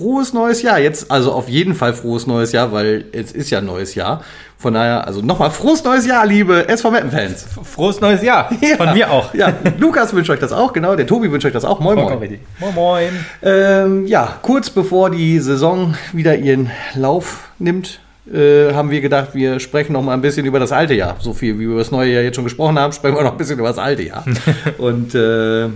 Frohes neues Jahr. Jetzt also auf jeden Fall frohes neues Jahr, weil es ist ja neues Jahr. Von daher, also nochmal frohes neues Jahr, liebe SV Meppen-Fans. Frohes neues Jahr. Von mir auch. Ja, Lukas wünscht euch das auch, genau. Der Tobi wünscht euch das auch. Moin, moin. Moin, moin. Ähm, ja, kurz bevor die Saison wieder ihren Lauf nimmt, äh, haben wir gedacht, wir sprechen noch mal ein bisschen über das alte Jahr. So viel wie wir über das neue Jahr jetzt schon gesprochen haben, sprechen wir noch ein bisschen über das alte Jahr. Und äh,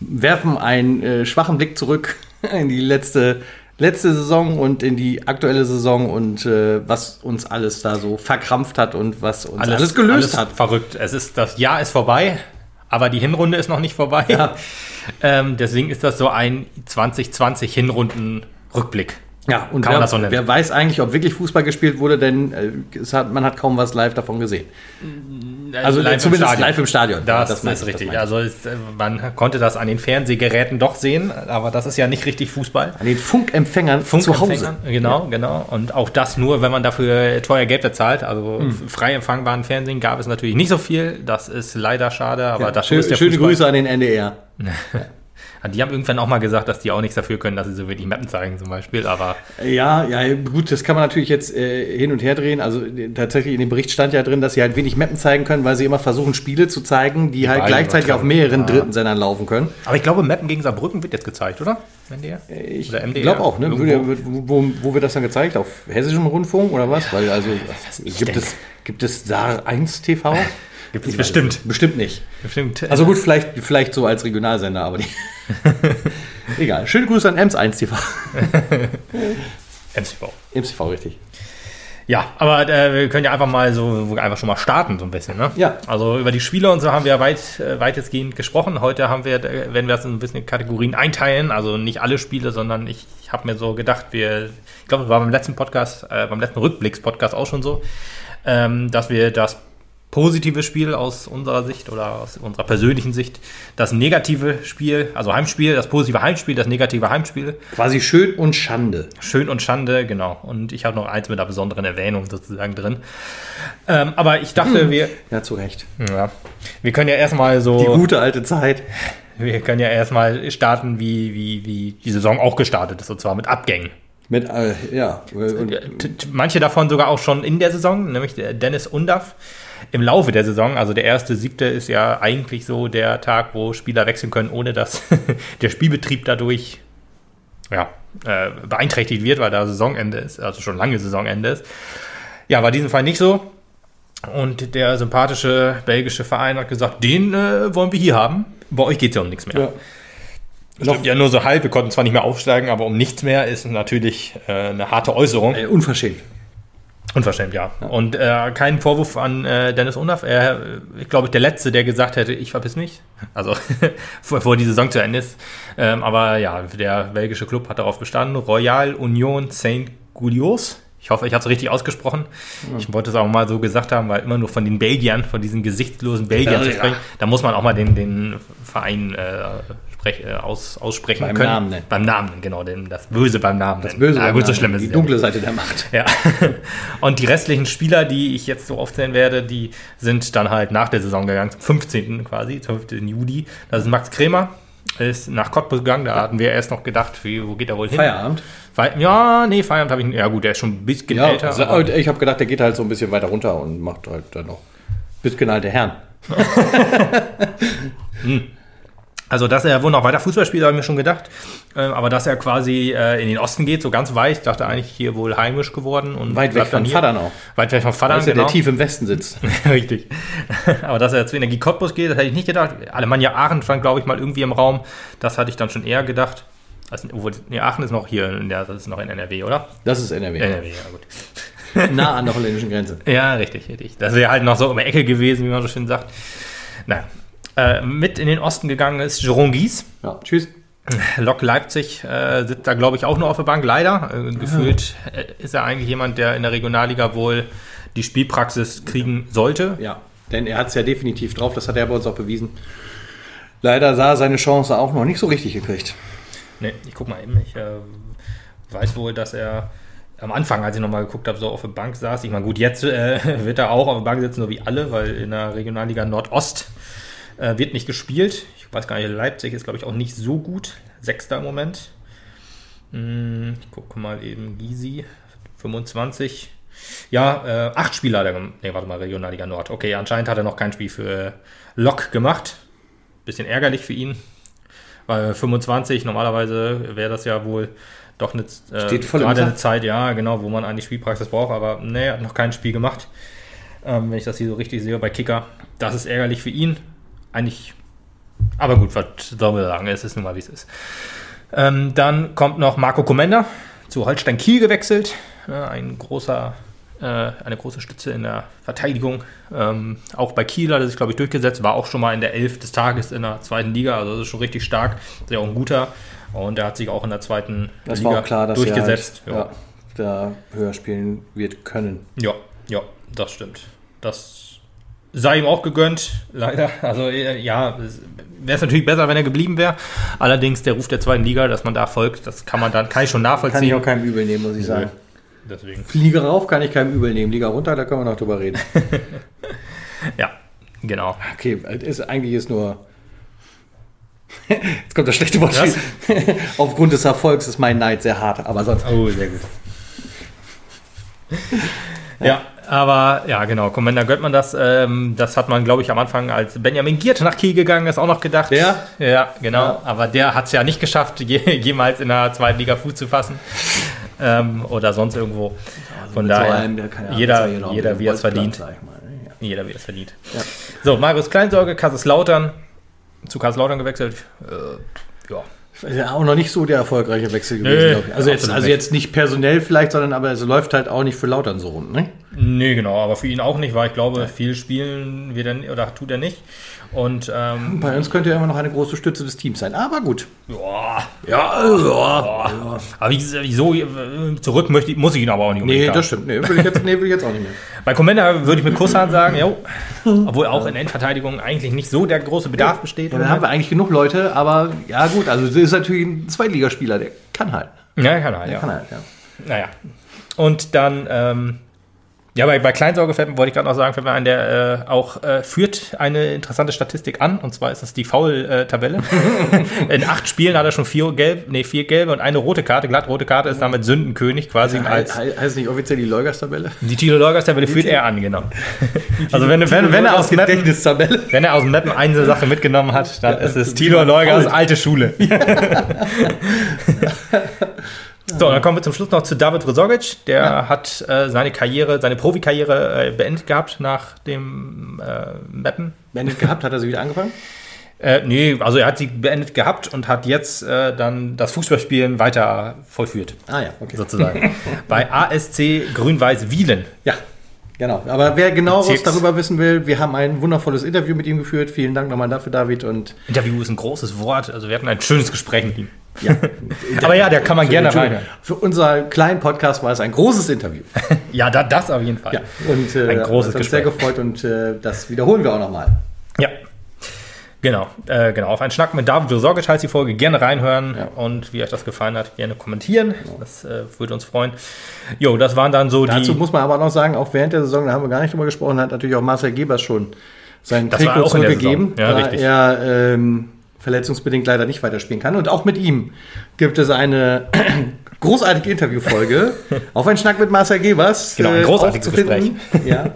werfen einen äh, schwachen Blick zurück in die letzte, letzte Saison und in die aktuelle Saison und äh, was uns alles da so verkrampft hat und was uns alles, gelöst alles hat. Verrückt. Es ist, das Jahr ist vorbei, aber die Hinrunde ist noch nicht vorbei. Ja. Ähm, deswegen ist das so ein 2020 Hinrunden-Rückblick. Ja, und wer, das so wer weiß eigentlich, ob wirklich Fußball gespielt wurde, denn äh, hat, man hat kaum was live davon gesehen. Also live im zumindest Stadion. live im Stadion. Das, Ja, das meine ist ich, das richtig. ich. Also es, äh, man konnte das an den Fernsehgeräten doch sehen, aber das ist ja nicht richtig Fußball. An den Funkempfängern zu Hause. Funkempfängern, Genau, genau. Und auch das nur, wenn man dafür teuer Geld bezahlt. Also Hm. frei empfangbaren Fernsehen gab es natürlich nicht so viel. Das ist leider schade, aber Ja, das schön, ist der schöne Fußball. Grüße an den NDR. Die haben irgendwann auch mal gesagt, dass die auch nichts dafür können, dass sie so wenig Mappen zeigen zum Beispiel. Aber Ja, ja, gut, das kann man natürlich jetzt äh, hin und her drehen. Also äh, tatsächlich in dem Bericht stand ja drin, dass sie halt wenig Mappen zeigen können, weil sie immer versuchen, Spiele zu zeigen, die, halt beide gleichzeitig auf mehreren Ja. dritten Sendern laufen können. Aber ich glaube, Mappen gegen Saarbrücken wird jetzt gezeigt, oder? NDR? Ich Oder MDR? glaube auch, ne? Wo, wo wird das dann gezeigt? Auf hessischem Rundfunk oder was? Weil also ich gibt es, gibt es Saar 1 TV? Gibt es bestimmt. es. Bestimmt nicht. Bestimmt. Also gut, vielleicht, vielleicht so als Regionalsender, aber die. Egal. Schöne Grüße an Ems 1 TV. MCV. Ems TV, richtig. Ja, aber äh, wir können ja einfach mal so einfach schon mal starten, so ein bisschen. Ne? Ja. Also über die Spieler und so haben wir weit, äh, weitestgehend gesprochen. Heute haben wir, äh, werden wir das in ein bisschen in Kategorien einteilen. Also nicht alle Spiele, sondern ich, ich habe mir so gedacht, wir, ich glaube, es war beim letzten Podcast, äh, beim letzten Rückblicks-Podcast auch schon so, ähm, dass wir das positive Spiel aus unserer Sicht oder aus unserer persönlichen Sicht, das negative Spiel, also Heimspiel, das positive Heimspiel, das negative Heimspiel, Quasi schön und Schande. Schön und Schande, genau. Und ich habe noch eins mit einer besonderen Erwähnung sozusagen drin. Ähm, aber ich dachte, wir, Ja, zu Recht. ja, wir können ja erstmal Die so, gute alte Zeit. wir können ja erstmal starten, wie, wie, wie die Saison auch gestartet ist, und zwar mit Abgängen. Mit, äh, ja. Und, Manche davon sogar auch schon in der Saison, nämlich Dennis Undaff im Laufe der Saison. Also der erste siebte ist ja eigentlich so der Tag, wo Spieler wechseln können, ohne dass der Spielbetrieb dadurch ja, äh, beeinträchtigt wird, weil da Saisonende ist, also schon lange Saisonende ist. Ja, war in diesem Fall nicht so. Und der sympathische belgische Verein hat gesagt, den äh, wollen wir hier haben. Bei euch geht es ja um nichts mehr. ja. Stimmt ja nur so halb, wir konnten zwar nicht mehr aufsteigen, aber um nichts mehr ist natürlich äh, eine harte Äußerung. Äh, unverschämt. Unverschämt, ja. Und äh, kein Vorwurf an äh, Dennis Undaff. Er, ich glaube, der Letzte, der gesagt hätte, ich verpiss mich. Also, bevor die Saison zu Ende ist. Ähm, aber ja, der belgische Club hat darauf bestanden. Royal Union Saint-Goulios. Ich hoffe, ich habe es richtig ausgesprochen. Ich wollte es auch mal so gesagt haben, weil immer nur von den Belgiern, von diesen gesichtslosen Belgiern Ja, zu ja. sprechen, da muss man auch mal den, den Verein äh, aus, aussprechen Beim können. Namen nennen. Beim Namen, genau, den, das Böse beim Namen. Das Böse. Am gut, so Namen. schlimm ist Die es ja dunkle Seite der Macht. ja. Und die restlichen Spieler, die ich jetzt so aufzählen werde, die sind dann halt nach der Saison gegangen, zum 15. quasi, 12. Juli. Das ist Max Kremer, ist nach Cottbus gegangen. Da hatten wir erst noch gedacht, wie, wo geht er wohl hin? Feierabend. Fe ja, nee, Feierabend habe ich nicht. Ja, gut, der ist schon ein bisschen Ja, älter. also, ich habe gedacht, der geht halt so ein bisschen weiter runter und macht halt dann noch bisschen alte Herren. Also, dass er wohl noch weiter Fußball spielt, habe ich mir schon gedacht. Ähm, aber dass er quasi äh, in den Osten geht, so ganz weit, ich dachte eigentlich hier wohl heimisch geworden. Und Weit weg von. Vatern auch. Weit weg von Vater, Weißt du, der tief im Westen sitzt. Richtig. Aber dass er zu Energie Cottbus geht, das hätte ich nicht gedacht. Alemannia Aachen stand, glaube ich, mal irgendwie im Raum. Das hatte ich dann schon eher gedacht. Also, obwohl, nee, Aachen ist noch hier, in der, das ist noch in NRW, oder? Das ist NRW. NRW, ja gut. Nah an der holländischen Grenze. Ja, richtig, richtig. Das wäre halt noch so um die Ecke gewesen, wie man so schön sagt. Naja. Äh, mit in den Osten gegangen ist Jerome Gies. Ja, tschüss. Lok Leipzig äh, sitzt da, glaube ich, auch nur auf der Bank, leider. Äh, gefühlt äh, ist er eigentlich jemand, der in der Regionalliga wohl die Spielpraxis kriegen sollte. Ja, denn er hat es ja definitiv drauf, das hat er bei uns auch bewiesen. Leider sah er seine Chance auch noch nicht so richtig gekriegt. Ne, ich guck mal eben. Ich äh, weiß wohl, dass er am Anfang, als ich nochmal geguckt habe, so auf der Bank saß. Ich meine, gut, jetzt äh, wird er auch auf der Bank sitzen, so wie alle, weil in der Regionalliga Nordost Äh, wird nicht gespielt. Ich weiß gar nicht, Leipzig ist, glaube ich, auch nicht so gut. Sechster im Moment. Hm, ich gucke mal eben, Gysi, 25. Ja, äh, acht Spieler hat er gemacht. Nee, warte mal, Regionalliga Nord. Okay, anscheinend hat er noch kein Spiel für Lok gemacht. Bisschen ärgerlich für ihn. Weil 25, normalerweise wäre das ja wohl doch eine, äh, gerade eine Zeit, ja, genau, wo man eigentlich Spielpraxis braucht, aber nee, er hat noch kein Spiel gemacht. Ähm, wenn ich das hier so richtig sehe bei Kicker. Das ist ärgerlich für ihn. Eigentlich, aber gut, was sollen wir sagen? Es ist nun mal, wie es ist. Ähm, dann kommt noch Marco Komenda zu Holstein Kiel gewechselt. Ja, ein großer, äh, eine große Stütze in der Verteidigung. Ähm, auch bei Kiel hat er sich, glaube ich, durchgesetzt. War auch schon mal in der Elf des Tages in der zweiten Liga. Also das ist schon richtig stark. Ja auch ein guter. Und er hat sich auch in der zweiten Das Liga war auch klar, dass durchgesetzt. er halt, ja, da höher spielen wird können. Ja, ja, das stimmt. Das sei ihm auch gegönnt, leider. Also äh, ja, wäre es natürlich besser, wenn er geblieben wäre. Allerdings der Ruf der zweiten Liga, dass man da folgt, das kann man dann, kann ich schon Kann ich nachvollziehen. auch keinem übel nehmen, muss ich sagen. Deswegen, Liga rauf kann ich keinem übel nehmen. Liga runter, da können wir noch drüber reden. ja, genau. Okay, ist, eigentlich ist nur. Jetzt kommt das schlechte Wortspiel. Aufgrund des Erfolgs ist mein Neid sehr hart, aber sonst. Oh, sehr gut. Ja, aber ja, genau, Commander Göttmann, das, ähm, das hat man, glaube ich, am Anfang, als Benjamin Giert nach Kiel gegangen ist, auch noch gedacht. Der? Ja, genau. Ja. Aber der hat es ja nicht geschafft, je, jemals in der zweiten Liga Fuß zu fassen. ähm, oder sonst irgendwo. Von Mit so daher, einem, der kann ja- jeder, genau jeder wie er es verdient. mal, ne? Ja. Jeder wie er es verdient. Ja. So, Marius Kleinsorge, Kaiserslautern. Zu Kaiserslautern gewechselt. Äh, ja. Ja auch noch nicht so der erfolgreiche Wechsel gewesen, Nee, glaube ich. Also, jetzt, also nicht. jetzt nicht personell vielleicht, sondern aber es läuft halt auch nicht für Lautern so rund, ne? Nee, genau, aber für ihn auch nicht, weil ich glaube, viel spielen wird er n- oder tut er nicht. Und ähm, Bei uns könnte er immer noch eine große Stütze des Teams sein. Aber gut. ja, Ja, ja. aber wie- wieso äh, zurück möchte, ich- muss ich ihn aber auch nicht Nee, haben. das stimmt. Nee, will ich jetzt, nee, will ich jetzt auch nicht mehr. Bei Commander würde ich mit Kusshand sagen, jo, obwohl auch in Endverteidigung eigentlich nicht so der große Bedarf besteht. Ja, dann haben wir eigentlich genug Leute, aber ja gut, also das ist natürlich ein Zweitligaspieler, der kann halt. ja, kann er, Der ja. kann halt, ja. Naja. Und dann, ähm, ja, bei, bei Kleinsorge fällt, mir- wollte ich gerade noch sagen, fällt mir ein, der äh, auch äh, führt eine interessante Statistik an, und zwar ist das die Foul-Tabelle. In acht Spielen hat er schon vier, gelb, nee, vier gelbe und eine rote Karte. Glatt rote Karte ist damit Sündenkönig quasi als He- he- heißt nicht offiziell die Leugers-Tabelle? die Tilo Leugers-Tabelle führt er an, genau. Also wenn, wenn, wenn, er aus Gedächtnistabelle. wenn er aus Meppen eine Sache mitgenommen hat, dann ist es Tilo Leugers alte Schule. So, dann kommen wir zum Schluss noch zu David Rezogic. Der hat äh, seine Karriere, seine Profikarriere äh, beendet gehabt nach dem äh, Mappen. Beendet gehabt, hat er sie wieder angefangen? Äh, nee, also er hat sie beendet gehabt und hat jetzt äh, dann das Fußballspielen weiter vollführt, Ah ja, okay. sozusagen. Bei ASC Grün-Weiß Wielen. Ja, genau. Aber wer genau was darüber wissen will, wir haben ein wundervolles Interview mit ihm geführt. Vielen Dank nochmal dafür, David. Und Interview ist ein großes Wort, also wir hatten ein schönes Gespräch mit ihm. ja, Aber ja, da kann man gerne rein. Für unser kleinen Podcast war es ein großes Interview. Ja, da, das auf jeden Fall. Ja, und äh, Ein großes hat uns sehr Gespräch. gefreut und äh, das wiederholen wir auch nochmal. Ja. Genau, äh, genau. Auf einen Schnack mit David Sorgic heißt die Folge. Gerne reinhören Ja. und wie euch das gefallen hat, gerne kommentieren. Das äh, würde uns freuen. Jo, das waren dann so Dazu die. muss man aber noch sagen, auch während der Saison, da haben wir gar nicht drüber gesprochen, hat natürlich auch Marcel Gebers schon sein Das Trikot zurückgegeben. Ja, da richtig. er ähm, verletzungsbedingt leider nicht weiterspielen kann. Und auch mit ihm gibt es eine großartige Interviewfolge auf einen Schnack mit Marcel Gebers. Genau, ein äh, großartiges finden. Ja.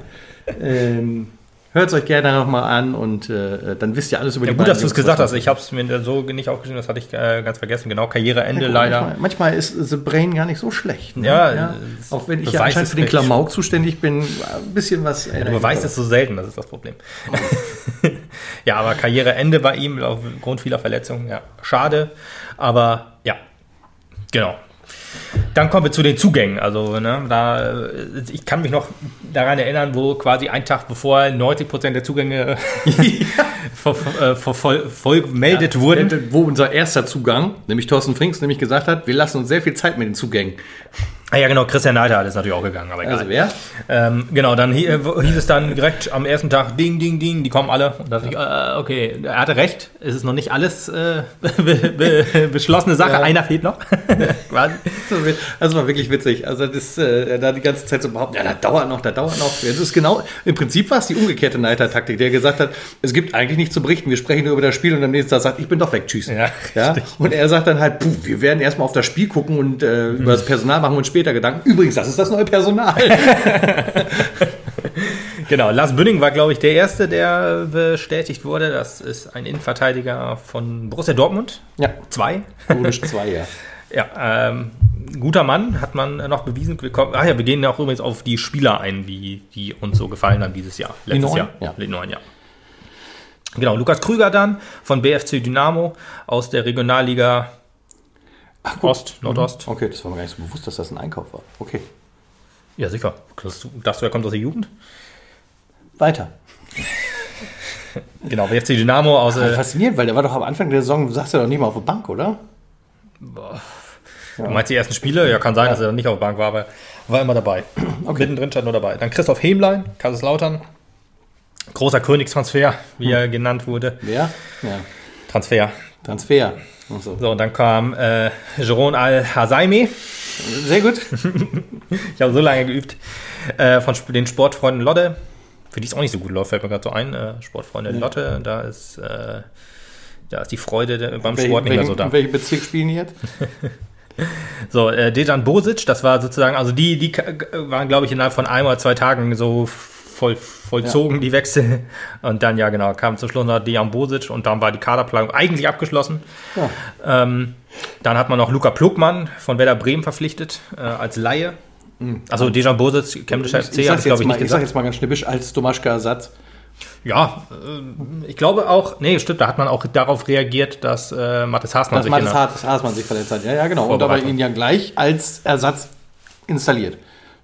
ähm, Hört es euch gerne nochmal an und äh, dann wisst ihr alles über Ja, die gut, dass du es gesagt hast. Ich habe es mir so nicht aufgeschrieben, das hatte ich äh, ganz vergessen. Genau, Karriereende Ja, guck, leider. Manchmal, manchmal ist The Brain gar nicht so schlecht. Ne? Ja, es Auch wenn ich ja anscheinend für den Klamauk zuständig bin, ein bisschen was. Du beweist es so selten, das ist das Problem. ja, aber Karriereende bei ihm aufgrund vieler Verletzungen. Ja, schade. Aber ja, genau. Dann kommen wir zu den Zugängen. Also, ne, da, ich kann mich noch daran erinnern, wo quasi ein Tag bevor 90% der Zugänge ver, äh, ver, voll, voll gemeldet wurden. Wo unser erster Zugang, nämlich Thorsten Frings, nämlich gesagt hat, wir lassen uns sehr viel Zeit mit den Zugängen. Ah ja, genau, Christian Neidhardt ist natürlich auch gegangen, aber egal. Also wer? Ähm, genau, dann äh, hieß es dann direkt am ersten Tag, ding, ding, ding, die kommen alle. Und da dachte ich, äh, okay, er hatte recht, es ist noch nicht alles äh, be be beschlossene Sache, Ja. einer fehlt noch. Das war wirklich witzig. Also das äh, da die ganze Zeit so behaupten, ja, das dauert noch, das dauert noch. Das ist genau, im Prinzip war es die umgekehrte Neiter-Taktik, der gesagt hat, es gibt eigentlich nichts zu berichten, wir sprechen nur über das Spiel und am nächsten Tag sagt, ich bin doch weg, tschüss. Ja, ja? Und er sagt dann halt, puh, wir werden erstmal auf das Spiel gucken und äh, über das Personal machen wir uns später Gedanken. Übrigens, das ist das neue Personal. Genau, Lars Bünding war, glaube ich, der Erste, der bestätigt wurde. Das ist ein Innenverteidiger von Borussia Dortmund. ja, Zwei. logisch zwei, ja. Ja, ähm, guter Mann, hat man noch bewiesen. Wir kommen, ach ja, wir gehen auch übrigens auf die Spieler ein, die, die uns so gefallen haben dieses Jahr. Letztes? Jahr. Ja. Die ja. Genau, Lukas Krüger dann von BFC Dynamo aus der Regionalliga Ach, gut. Ost, Nordost. Okay, das war mir gar nicht so bewusst, dass das ein Einkauf war. Okay. Ja, sicher. Das, dachtest du, er kommt aus der Jugend? Weiter. Genau, BFC Dynamo aus. Äh, Faszinierend, weil der war doch am Anfang der Saison, saß er doch nicht mal auf der Bank, oder? Du meinst die ersten Spiele? Ja, kann sein, dass er nicht auf der Bank war, aber war immer dabei. Mittendrin stand nur dabei. Dann Christoph Hemlein, Kaiserslautern. Großer Königstransfer, wie er genannt wurde. Wer? Ja. Transfer. Transfer. So. So, und dann kam äh, Jeroen Al-Hasaimi. Sehr gut. Ich habe so lange geübt. Äh, von den Sportfreunden Lotte. Für die es auch nicht so gut läuft, fällt mir gerade so ein. Äh, Sportfreunde Lotte, da ist, äh, da ist die Freude beim Sport nicht mehr so da. In welchem Bezirk spielen die jetzt? So, äh, Dejan Bosic, das war sozusagen, also die, die waren, glaube ich, innerhalb von ein oder zwei Tagen so voll, vollzogen, die Wechsel. Und dann, ja, genau, kam zum Schluss noch Dejan Bosic und dann war die Kaderplanung eigentlich abgeschlossen. Ja. Ähm, dann hat man noch Luca Plugmann von Werder Bremen verpflichtet äh, als Laie. Also Dejan Bosic, Chemnischer FC, Mhm. Ich es, glaube jetzt ich, mal, nicht ich sag gesagt. jetzt mal ganz schnippisch als Domaschka-Ersatz. Ja, äh, ich glaube auch, nee, stimmt, da hat man auch darauf reagiert, dass äh, Mathis Haßmann Dass sich Mathis Haasmann sich verletzt hat. Ja, ja, genau. Und Vorbereitung. ihn ja gleich als Ersatz installiert.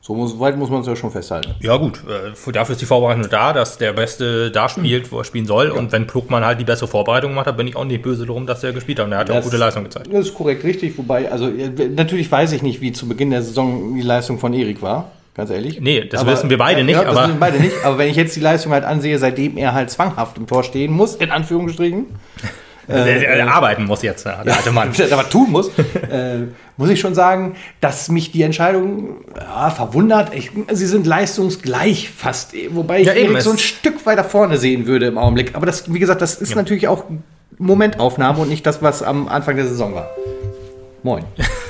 So muss, weit muss man es ja schon festhalten. Ja, gut. Äh, für- dafür ist die Vorbereitung da, dass der Beste da spielt, wo er spielen soll. Und wenn Plugmann halt die bessere Vorbereitung gemacht hat, bin ich auch nicht böse darum, dass er gespielt hat. Und er hat ja auch Das- gute Leistung gezeigt. Das ist korrekt richtig, wobei, also äh, natürlich weiß ich nicht, wie zu Beginn der Saison die Leistung von Erik war, ganz ehrlich. Nee, das wissen wir beide nicht, Ja, das aber- wissen wir beide nicht, aber wenn ich jetzt die Leistung halt ansehe, seitdem er halt zwanghaft im Tor stehen muss, in Anführungsstrichen, der, der, der arbeiten muss jetzt, ja, der alte Mann. der was tun muss, äh, muss ich schon sagen, dass mich die Entscheidung ja, verwundert. Ich, sie sind leistungsgleich fast, wobei ich Ja, eben, so ein Stück weiter vorne sehen würde im Augenblick. Aber das, wie gesagt, das ist natürlich auch Momentaufnahme und nicht das, was am Anfang der Saison war. Moin.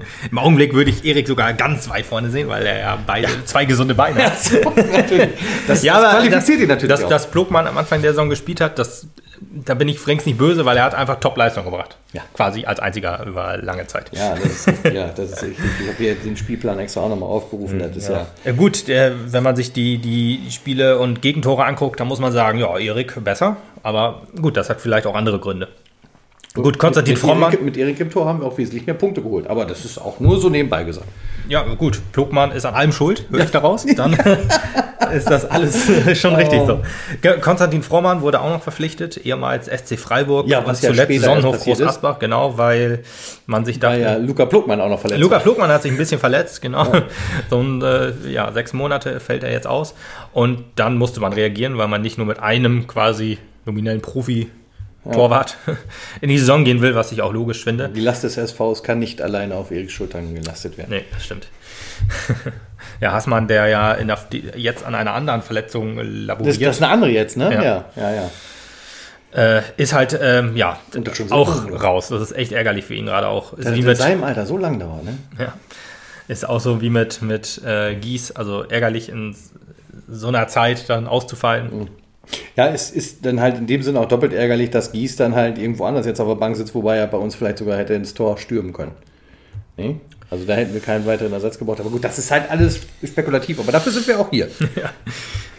Im Augenblick würde ich Erik sogar ganz weit vorne sehen, weil er ja beide, zwei gesunde Beine hat. natürlich. Das, Ja, das qualifiziert ihn natürlich dass, auch. dass Plugmann am Anfang der Saison gespielt hat, das, da bin ich Franks nicht böse, weil er hat einfach Top-Leistung gebracht. Ja. Quasi als einziger über lange Zeit. ja, das ist, ja, das ist richtig. Ich habe hier den Spielplan extra auch nochmal aufgerufen. Das ist ja. Ja, gut, der, wenn man sich die, die Spiele und Gegentore anguckt, dann muss man sagen, ja, Erik besser. Aber gut, das hat vielleicht auch andere Gründe. Gut, Konstantin mit. Erik, mit Erik im Tor haben wir auch wesentlich mehr Punkte geholt. Aber das ist auch nur so nebenbei gesagt. Ja, gut, Plugmann ist an allem schuld, höre ich daraus. Dann ist das alles schon richtig Oh. so. Ge- Konstantin Frommann wurde auch noch verpflichtet, ehemals SC Freiburg Ja, und was ja zuletzt Sonnenhof Groß. Asbach, genau, weil man sich Weil dachte, ja Luca Pluckmann auch noch verletzt Luca. Plugmann hat sich ein bisschen verletzt, genau. So ein, ja, sechs Monate fällt er jetzt aus. Und dann musste man reagieren, weil man nicht nur mit einem quasi nominellen Profi-Torwart in die Saison gehen will, was ich auch logisch finde. Die Last des SVs kann nicht alleine auf Eriks Schultern gelastet werden. Nee, das stimmt. ja, Hassmann, der ja der, jetzt an einer anderen Verletzung Das, laboriert, das ist eine andere jetzt, ne? Ja. Ja, ja, ja. äh, ist halt, ähm, ja, das so auch lange. raus. Das ist echt ärgerlich für ihn gerade auch. Ist Das in mit, seinem Alter so lang dauert, ne? Ja. Ist auch so wie mit, mit äh, Gies, also ärgerlich in so einer Zeit dann auszufallen. Ja, es ist dann halt in dem Sinne auch doppelt ärgerlich, dass Gies dann halt irgendwo anders jetzt auf der Bank sitzt, wobei er bei uns vielleicht sogar hätte ins Tor stürmen können. Ne? Also da hätten wir keinen weiteren Ersatz gebraucht. Aber gut, das ist halt alles spekulativ. Aber dafür sind wir auch hier.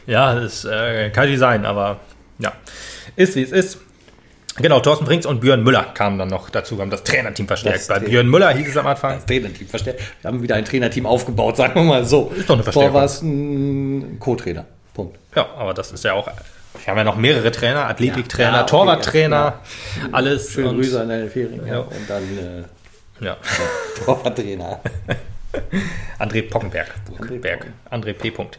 Ja, das äh, kann nicht sein, aber ja, ist wie es ist. Genau, Thorsten Brinks und Björn Müller kamen dann noch dazu, haben das Trainerteam verstärkt. Das Bei Tra- Björn Müller hieß es am Anfang. Das Trainerteam verstärkt. Wir haben wieder ein Trainerteam aufgebaut, sagen wir mal so. Ist doch eine Verstärkung. Vor war es ein Co-Trainer. Punkt. Ja, aber das ist ja auch. Wir haben ja noch mehrere Trainer, Athletiktrainer, Ja, Torwarttrainer, alles. Schöne und- Grüße an Daniel Fehring. Ja. Ja. Und dann äh, Ja. Torwarttrainer. André Pockenberg. André Berg. André P. Punkt.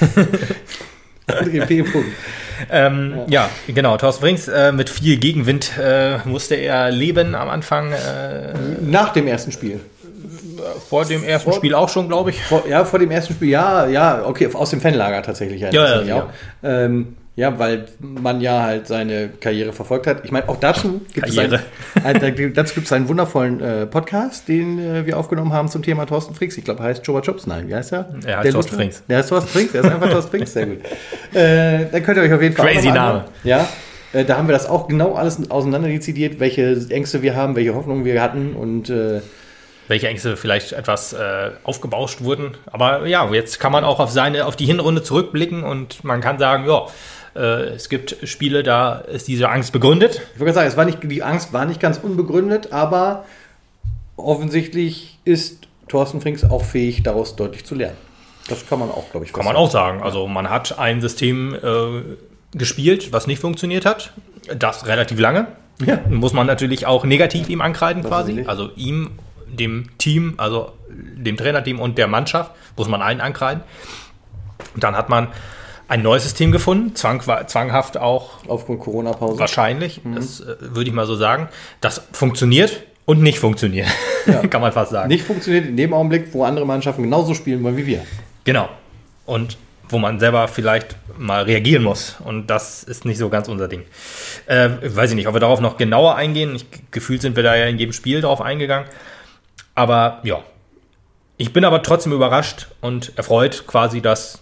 André P. Punkt. Ähm, ja. genau. Thorsten Frings äh, mit viel Gegenwind äh, musste er leben am Anfang. Äh, Nach dem ersten Spiel. vor dem ersten Spiel auch schon, glaube ich. Vor, ja, vor dem ersten Spiel, ja, ja, okay, aus dem Fanlager tatsächlich. Ja, Ja, ja. Ähm, ja, weil man ja halt seine Karriere verfolgt hat. Ich meine, auch dazu gibt es einen, äh, dazu gibt es einen wundervollen äh, Podcast, den äh, wir aufgenommen haben zum Thema Thorsten Frings. Ich glaube, er heißt Joba Jobs. Nein, wie heißt er? Er heißt Der Thorsten? Frings. Der heißt Thorsten Frings, der ist einfach Thorsten Frings, sehr gut. Äh, dann könnt ihr euch auf jeden Fall Crazy Name. Ja, äh, da haben wir das auch genau alles auseinanderdezidiert, welche Ängste wir haben, welche Hoffnungen wir hatten und äh, welche Ängste vielleicht etwas äh, aufgebauscht wurden. Aber ja, jetzt kann man auch auf seine, auf die Hinrunde zurückblicken und man kann sagen, ja, äh, es gibt Spiele, da ist diese Angst begründet. Ich wollte gerade sagen, es war nicht, die Angst war nicht ganz unbegründet, aber offensichtlich ist Thorsten Frings auch fähig, daraus deutlich zu lernen. Das kann man auch, glaube ich, Kann man auch sagen. Also man hat ein System äh, gespielt, was nicht funktioniert hat. Das relativ lange. Ja. Muss man natürlich auch negativ ihm ankreiden Das quasi. Also ihm, dem Team, also dem Trainerteam und der Mannschaft muss man einen ankreiden. Und dann hat man ein neues System gefunden, zwang, zwanghaft auch Aufgrund Corona-Pause. wahrscheinlich, das äh, würde ich mal so sagen. Das funktioniert und nicht funktioniert, kann man fast sagen. Nicht funktioniert in dem Augenblick, wo andere Mannschaften genauso spielen wollen wie wir. Genau. Und wo man selber vielleicht mal reagieren muss. Und das ist nicht so ganz unser Ding. Äh, weiß ich nicht, ob wir darauf noch genauer eingehen. Ich, gefühlt sind wir da ja in jedem Spiel drauf eingegangen. Aber ja. Ich bin aber trotzdem überrascht und erfreut quasi, dass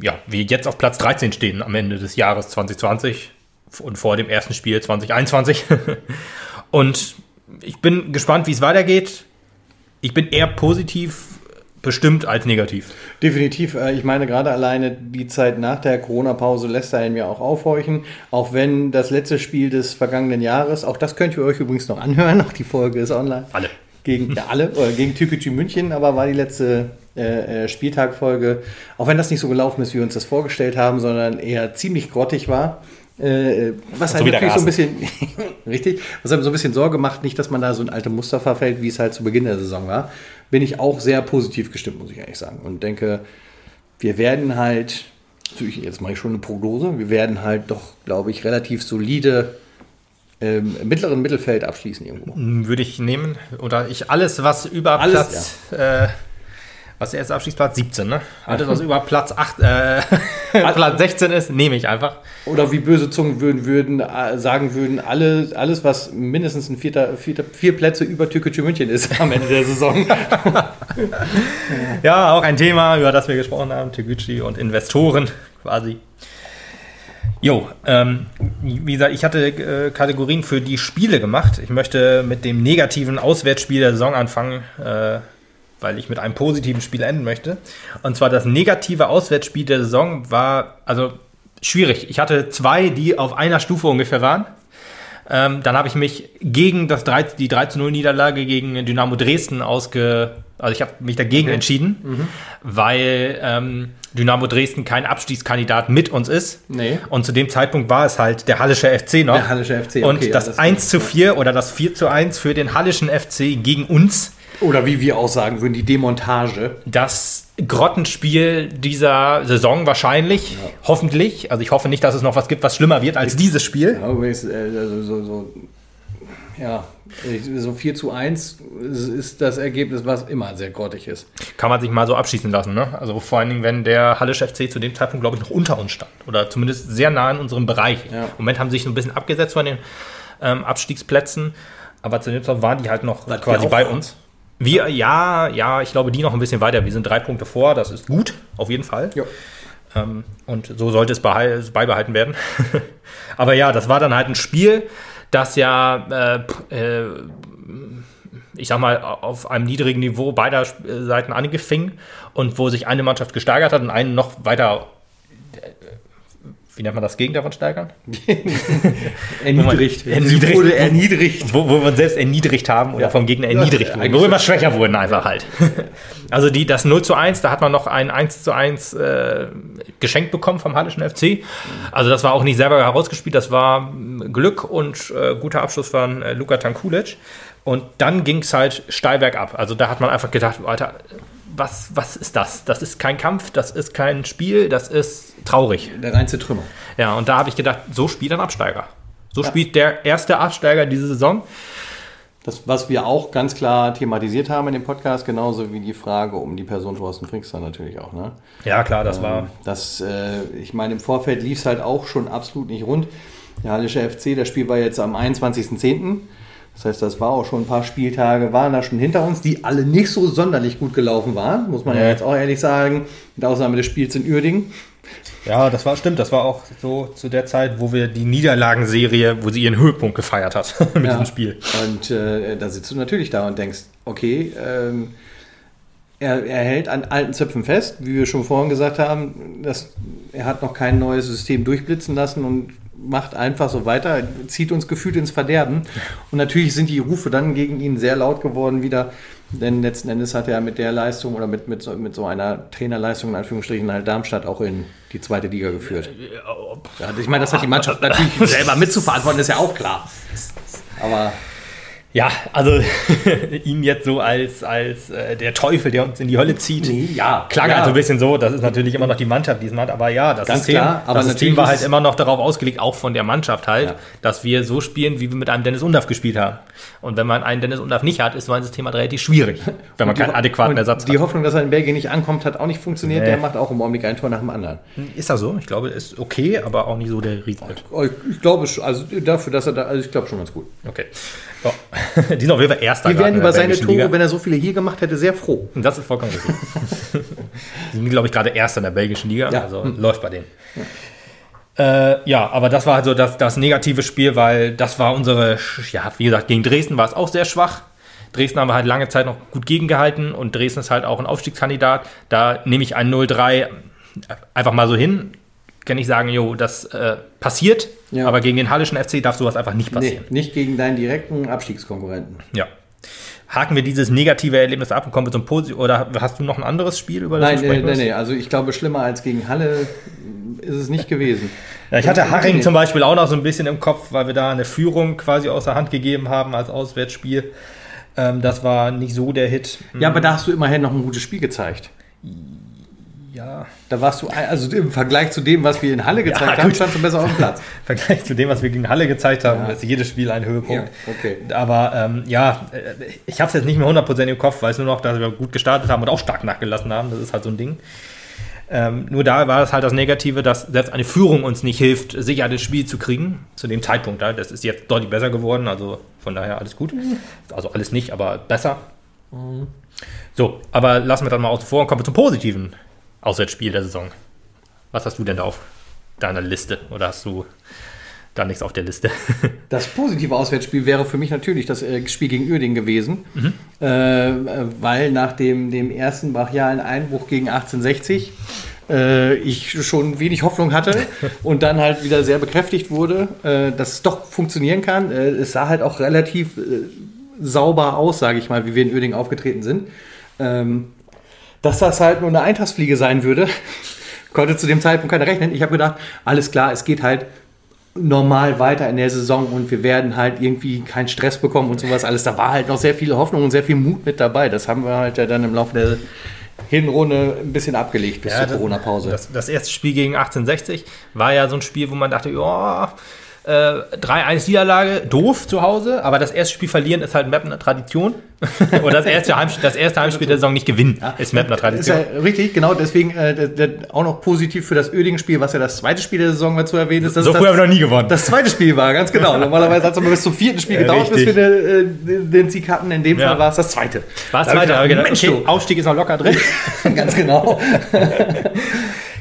ja, wir jetzt auf Platz 13 stehen am Ende des Jahres 2020 und vor dem ersten Spiel 2021. und ich bin gespannt, wie es weitergeht. Ich bin eher positiv bestimmt als negativ. Definitiv. äh, Ich meine, gerade alleine die Zeit nach der Corona-Pause lässt einen ja auch aufhorchen. Auch wenn das letzte Spiel des vergangenen Jahres, auch das könnt ihr euch übrigens noch anhören, auch die Folge ist online. Alle. Gegen ja, alle, oder gegen Türkgücü München, aber war die letzte äh, äh, Spieltagfolge. Auch wenn das nicht so gelaufen ist, wie wir uns das vorgestellt haben, sondern eher ziemlich grottig war. Äh, was So halt natürlich so ein bisschen, richtig, was einem so ein bisschen Sorge macht, nicht, dass man da so ein alte Muster verfällt, wie es halt zu Beginn der Saison war, bin ich auch sehr positiv gestimmt, muss ich ehrlich sagen. Und denke, wir werden halt, jetzt mache ich schon eine Prognose, wir werden halt doch, glaube ich, relativ solide ähm, mittleren Mittelfeld abschließen irgendwo. Würde ich nehmen. Oder ich alles, was über Alles, Platz. Äh, was der erste Abstiegsplatz 17, ne? Alles, was über Platz 8, äh, Platz 16 ist, nehme ich einfach. Oder wie böse Zungen würden, würden äh, sagen würden, alle, alles, was mindestens ein vierter, vierter, vier Plätze über Türkgücü München ist am Ende der Saison. Ja, auch ein Thema, über das wir gesprochen haben, Teguchi und Investoren quasi. Jo, ähm, wie gesagt, ich hatte äh, Kategorien für die Spiele gemacht. Ich möchte mit dem negativen Auswärtsspiel der Saison anfangen, äh, weil ich mit einem positiven Spiel enden möchte. Und zwar das negative Auswärtsspiel der Saison war, also schwierig. Ich hatte zwei, die auf einer Stufe ungefähr waren. Ähm, dann habe ich mich gegen das 3, die 3 zu 0 Niederlage gegen Dynamo Dresden ausge... Also ich habe mich dagegen entschieden, weil ähm, Dynamo Dresden kein Abstiegskandidat mit uns ist. Nee. Und zu dem Zeitpunkt war es halt der Hallische FC noch. Der Hallische FC, Und okay, ja, das, das- 1 zu 4 oder das 4 zu 1 für den Hallischen FC gegen uns. Oder wie wir auch sagen würden, die Demontage. Das Grottenspiel dieser Saison wahrscheinlich, hoffentlich. Also ich hoffe nicht, dass es noch was gibt, was schlimmer wird als dieses Spiel. Ja, übrigens, äh, also so, so, ja, so 4 zu 1 ist das Ergebnis, was immer sehr grottig ist. Kann man sich mal so abschießen lassen. Ne? Also vor allen Dingen, wenn der Hallische FC zu dem Zeitpunkt, glaube ich, noch unter uns stand. Oder zumindest sehr nah in unserem Bereich. Ja. Im Moment haben sie sich so ein bisschen abgesetzt von den ähm, Abstiegsplätzen. Aber zu dem Zeitpunkt waren die halt noch Was quasi bei uns. Wir, ja, ja, ich glaube, die noch ein bisschen weiter. Wir sind drei Punkte vor, das ist gut, auf jeden Fall. Ja. Ähm, und so sollte es behal- beibehalten werden. Aber ja, das war dann halt ein Spiel, das ja, äh, äh, ich sag mal, auf einem niedrigen Niveau beider äh, Seiten angefing und wo sich eine Mannschaft gesteigert hat und eine noch weiter, äh, wie nennt man das Gegenteil von steigern? Erniedrigt. Erniedrigt. Sie wurde erniedrigt. Wo, wo wir uns selbst erniedrigt haben oder Ja. vom Gegner Ja, erniedrigt wurden, eigentlich wo wir immer schwächer wurden einfach halt. Also die, das 0 zu 1, da hat man noch ein 1 zu 1 äh, geschenkt bekommen vom Hallischen FC. Also das war auch nicht selber herausgespielt, das war mm, Glück und äh, guter Abschluss von äh, Luka Tankulic. Und dann ging es halt steil bergab. Also da hat man einfach gedacht, Alter, was, was ist das? Das ist kein Kampf, das ist kein Spiel, das ist traurig. Der reinste Trümmer. Ja, und da habe ich gedacht, so spielt ein Absteiger. So spielt der erste Absteiger diese Saison. Das, was wir auch ganz klar thematisiert haben in dem Podcast, genauso wie die Frage um die Person Thorsten Frinkster natürlich auch. Ne? Ja, klar, das war. Ähm, Das, äh, ich meine, im Vorfeld lief es halt auch schon absolut nicht rund. Der Hallische FC, das Spiel war jetzt am 21.10. Das heißt, das war auch schon ein paar Spieltage, waren da schon hinter uns, die alle nicht so sonderlich gut gelaufen waren, muss man ja Nee. jetzt auch ehrlich sagen. Mit Ausnahme des Spiels in Uerdingen. Ja, das war stimmt. Das war auch so zu der Zeit, wo wir die Niederlagenserie, wo sie ihren Höhepunkt gefeiert hat mit Ja. diesem Spiel. Und äh, da sitzt du natürlich da und denkst, okay, ähm, er, er hält an alten Zöpfen fest, wie wir schon vorhin gesagt haben, dass er hat noch kein neues System durchblitzen lassen und macht einfach so weiter, zieht uns gefühlt ins Verderben. Und natürlich sind die Rufe dann gegen ihn sehr laut geworden wieder, denn letzten Endes hat er mit der Leistung oder mit, mit, so, mit so einer Trainerleistung in Anführungsstrichen halt Darmstadt auch in die zweite Liga geführt. Ja, ich meine, das hat die Mannschaft natürlich selber mitzuverantworten, ist ja auch klar. Aber Ja, also ihn jetzt so als, als äh, der Teufel, der uns in die Hölle zieht. Nee, ja. Klang ja. halt so ein bisschen so, das ist natürlich immer noch die Mannschaft, die es macht, aber ja, das Ganz System, klar, aber das System war halt immer noch darauf ausgelegt, auch von der Mannschaft halt, Ja. dass wir so spielen, wie wir mit einem Dennis Undaff gespielt haben. Und wenn man einen Dennis Undaff nicht hat, ist so ein System halt relativ schwierig, wenn man die keinen adäquaten Ersatz Die hat. Hoffnung, dass er in Belgien nicht ankommt, hat auch nicht funktioniert. Nee. Der macht auch im Augenblick ein Tor nach dem anderen. Ist das so? Ich glaube, ist okay, aber auch nicht so der Riesenhit. Oh, Ich, ich glaube, schon- also dafür, dass er da, also ich glaube schon ganz gut. Okay. So. Die sind auf jeden Fall Erster. Wir wären über seine Tore, Liga. wenn er so viele hier gemacht hätte, sehr froh. Und Das ist vollkommen richtig. Die sind, glaube ich, gerade Erster in der belgischen Liga. Ja. Also läuft bei denen. Äh, ja, aber das war halt so das, das negative Spiel, weil das war unsere, ja, wie gesagt, gegen Dresden war es auch sehr schwach. Dresden haben wir halt lange Zeit noch gut gegengehalten und Dresden ist halt auch ein Aufstiegskandidat. Da nehme ich ein 0-3 einfach mal so hin. Kann ich sagen, jo, das äh, passiert, Ja. aber gegen den Hallischen FC darf sowas einfach nicht Nee, passieren. nicht gegen deinen direkten Abstiegskonkurrenten. Ja. Haken wir dieses negative Erlebnis ab und kommen wir zum Positiven. Oder hast du noch ein anderes Spiel, über das Nein, nee, nee, nee. Also ich glaube, schlimmer als gegen Halle ist es nicht gewesen. Ja, ich hatte Haring zum Beispiel auch noch so ein bisschen im Kopf, weil wir da eine Führung quasi aus der Hand gegeben haben als Auswärtsspiel. Ähm, das war nicht so der Hit. Ja, aber da hast du immerhin noch ein gutes Spiel gezeigt. Ja, Da warst du, also im Vergleich zu dem, was wir in Halle gezeigt Ja, haben, standst du besser auf dem Platz. im Vergleich zu dem, was wir gegen Halle gezeigt haben, Ja. ist jedes Spiel ein Höhepunkt. Ja, okay. Aber ähm, ja, äh, ich habe es jetzt nicht mehr 100% im Kopf, weil es nur noch, dass wir gut gestartet haben und auch stark nachgelassen haben. Das ist halt so ein Ding. Ähm, nur da war es halt das Negative, dass selbst eine Führung uns nicht hilft, sicher das Spiel zu kriegen. Zu dem Zeitpunkt. Ja. Das ist jetzt deutlich besser geworden. Also von daher alles gut. Also alles nicht, aber besser. So, aber lassen wir dann mal außen vor und kommen wir zum positiven Auswärtsspiel der Saison. Was hast du denn da auf deiner Liste? Oder hast du da nichts auf der Liste? Das positive Auswärtsspiel wäre für mich natürlich das äh, Spiel gegen Uerdingen gewesen, äh, äh, weil nach dem, dem ersten brachialen Einbruch gegen 1860 äh, ich schon wenig Hoffnung hatte und dann halt wieder sehr bekräftigt wurde, äh, dass es doch funktionieren kann. Äh, es sah halt auch relativ sauber aus, sage ich mal, wie wir in Uerdingen aufgetreten sind. Ähm, dass das halt nur eine Eintagsfliege sein würde, konnte zu dem Zeitpunkt keiner rechnen. Ich habe gedacht, alles klar, es geht halt normal weiter in der Saison und wir werden halt irgendwie keinen Stress bekommen und sowas alles. Da war halt noch sehr viel Hoffnung und sehr viel Mut mit dabei. Das haben wir halt ja dann im Laufe der Hinrunde ein bisschen abgelegt bis Ja, zur Corona-Pause. Das, das erste Spiel gegen 1860 war ja so ein Spiel, wo man dachte, ja, äh, 3-1 Niederlage, doof zu Hause, aber das erste Spiel verlieren ist halt Mapner Tradition. Oder das erste, Heimspiel, das erste Heimspiel der Saison nicht gewinnen, ist Mapner Ist Tradition. ja richtig, genau, deswegen äh, auch noch positiv für das Oerdingen-Spiel, was ja das zweite Spiel der Saison war zu erwähnen ist. So früh das, haben wir noch nie gewonnen. Das zweite Spiel war, ganz genau. Normalerweise hat es immer bis zum vierten Spiel Ja, gedauert, bis richtig. wir äh, den, Sieg hatten. In dem Ja. Fall war es das zweite. War es weiter, aber gedacht, gedacht, Mensch, okay, Aufstieg ist noch locker drin. ganz genau.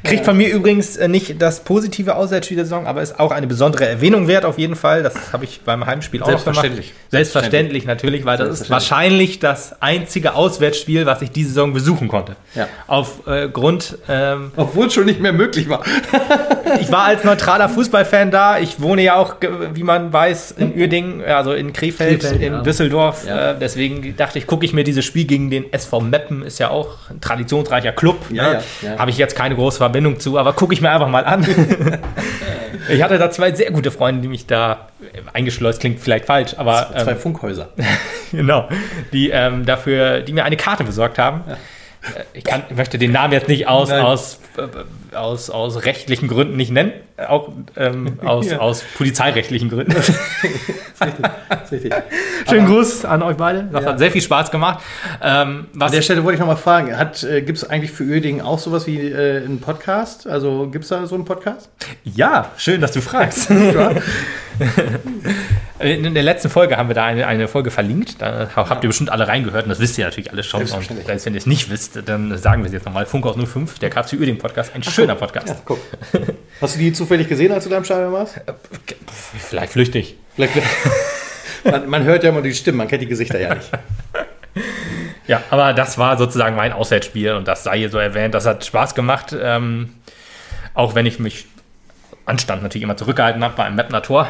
Kriegt von mir übrigens äh, nicht das positive Auswärtsspiel der Saison, aber ist auch eine besondere Erwähnung wert auf jeden Fall. Das habe ich beim Heimspiel auch noch gemacht. Selbstverständlich. Selbstverständlich natürlich, weil das ist Selbstverständlich. wahrscheinlich das einzige Auswärtsspiel, was ich diese Saison besuchen konnte. Ja. Aufgrund, ähm, Obwohl es schon nicht mehr möglich war. ich war als neutraler Fußballfan da. Ich wohne ja auch, wie man weiß, in Uerdingen, also in Krefeld, Krefeld, in ja. Düsseldorf. Ja. Äh, deswegen dachte ich, gucke ich mir dieses Spiel gegen den SV Meppen, ist ja auch ein traditionsreicher Club. Ja, ne? Habe ich jetzt keine große Verbindung zu, aber gucke ich mir einfach mal an. ich hatte da zwei sehr gute Freunde, die mich da äh, eingeschleust, klingt vielleicht falsch, aber Zwei ähm, Funkhäuser. genau, die ähm, dafür, die mir eine Karte besorgt haben. Ich, kann, ich möchte den Namen jetzt nicht aus, Nein. aus, äh, aus, aus rechtlichen Gründen nicht nennen, auch ähm, aus, Ja. aus polizeirechtlichen Gründen. ist richtig. Schönen Gruß an euch beide. Das Ja. hat sehr viel Spaß gemacht. Ähm, was An der Stelle wollte ich noch mal fragen, äh, gibt es eigentlich für Uerdingen auch sowas wie äh, einen Podcast? Also gibt es da so einen Podcast? ja, schön, dass du fragst. In der letzten Folge haben wir da eine, eine Folge verlinkt. Da habt ihr bestimmt alle reingehört und das wisst ihr natürlich alle schon. Und wenn ihr es nicht wisst, dann sagen wir es jetzt nochmal. Funkhaus 05, der KFC Uerdingen Podcast, ein schöner Podcast. Ja, guck. Hast du die zufällig gesehen, als du da im Stadion warst? Vielleicht flüchtig. Vielleicht, man, man hört ja immer die Stimmen, man kennt die Gesichter ja nicht. Ja, aber das war sozusagen mein Auswärtsspiel und das sei hier so erwähnt. Das hat Spaß gemacht, ähm, auch wenn ich mich Anstand natürlich immer zurückgehalten habe bei einem Mapner Tor.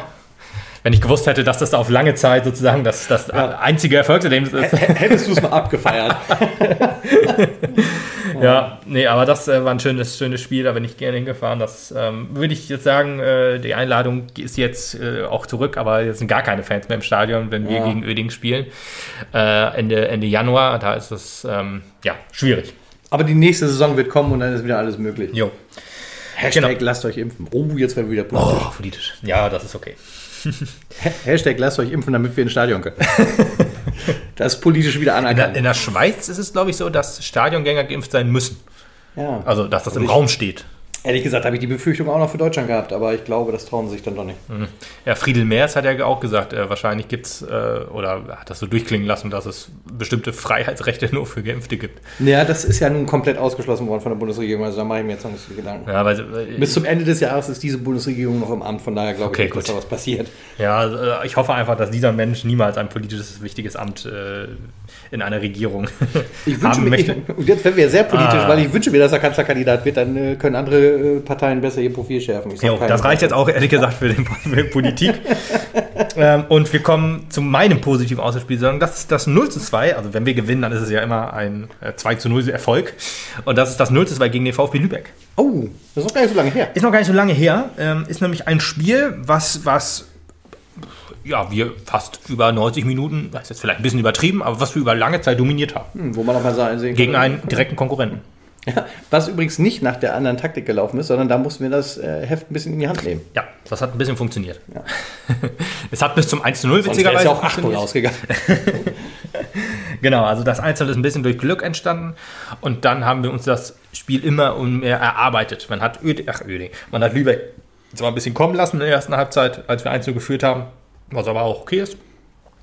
Wenn ich gewusst hätte, dass das auf lange Zeit sozusagen das, das einzige Erfolgserlebnis ist. Hättest du es mal abgefeiert? Ja, nee, aber das äh, war ein schönes, schönes Spiel, da bin ich gerne hingefahren. Das ähm, würde ich jetzt sagen, äh, die Einladung ist jetzt äh, auch zurück, aber jetzt sind gar keine Fans mehr im Stadion, wenn wir Ja. gegen Öding spielen. Äh, Ende, Ende Januar, da ist es ähm, ja schwierig. Aber die nächste Saison wird kommen und dann ist wieder alles möglich. Jo. Hashtag Genau. lasst euch impfen. Oh, jetzt werden wir wieder politisch. Oh, politisch. Ja, das ist okay. Hashtag lasst euch impfen, damit wir ins Stadion können. das ist politisch wieder In der, anerkannt. in der Schweiz ist es, glaube ich, so, dass Stadiongänger geimpft sein müssen. Ja. Also, dass das im Raum steht. Ehrlich gesagt habe ich die Befürchtung auch noch für Deutschland gehabt, aber ich glaube, das trauen sie sich dann doch nicht. Ja, Friedel Merz hat ja auch gesagt, äh, wahrscheinlich gibt es, äh, oder hat das so durchklingen lassen, dass es bestimmte Freiheitsrechte nur für Geimpfte gibt. Ja, das ist ja nun komplett ausgeschlossen worden von der Bundesregierung, also da mache ich mir jetzt noch nicht so Gedanken. Ja, weil, äh, Bis zum Ende des Jahres ist diese Bundesregierung noch im Amt, von daher glaube Okay, ich nicht, dass da was passiert. ja, äh, ich hoffe einfach, dass dieser Mensch niemals ein politisches, wichtiges Amt in einer Regierung Ich wünsche mir, möchte. ich, und jetzt werden wir sehr politisch, Ah. weil ich wünsche mir, dass er Kanzlerkandidat wird, dann äh, können andere äh, Parteien besser ihr Profil schärfen. Jo, das reicht jetzt auch ehrlich gesagt für, den, für die Politik. ähm, und wir kommen zu meinem positiven Auswärtsspiel, sondern das ist das 0 zu 2. Also wenn wir gewinnen, dann ist es ja immer ein äh, 2 zu 0 Erfolg. Und das ist das 0 zu 2 gegen den VfB Lübeck. Oh, das ist noch gar nicht so lange her. Ist noch gar nicht so lange her. Ähm, ist nämlich ein Spiel, was, was ja, wir fast über 90 Minuten, das ist jetzt vielleicht ein bisschen übertrieben, aber was wir über lange Zeit dominiert haben. Hm, wo man noch mal sa- sehen Gegen kann. einen direkten Konkurrenten. Ja, was übrigens nicht nach der anderen Taktik gelaufen ist, sondern da mussten wir das äh, Heft ein bisschen in die Hand nehmen. Ja, das hat ein bisschen funktioniert. Ja. es hat bis zum 1 zu 0 Sonst wäre es witzigerweise ja auch 8-0 funktioniert. ausgegangen. Genau, also das Einzel ist ein bisschen durch Glück entstanden und dann haben wir uns das Spiel immer und mehr erarbeitet. Man hat Öd ach, Öding, man hat Lübeck zwar ein bisschen kommen lassen in der ersten Halbzeit, als wir 1 geführt haben, was aber auch okay ist.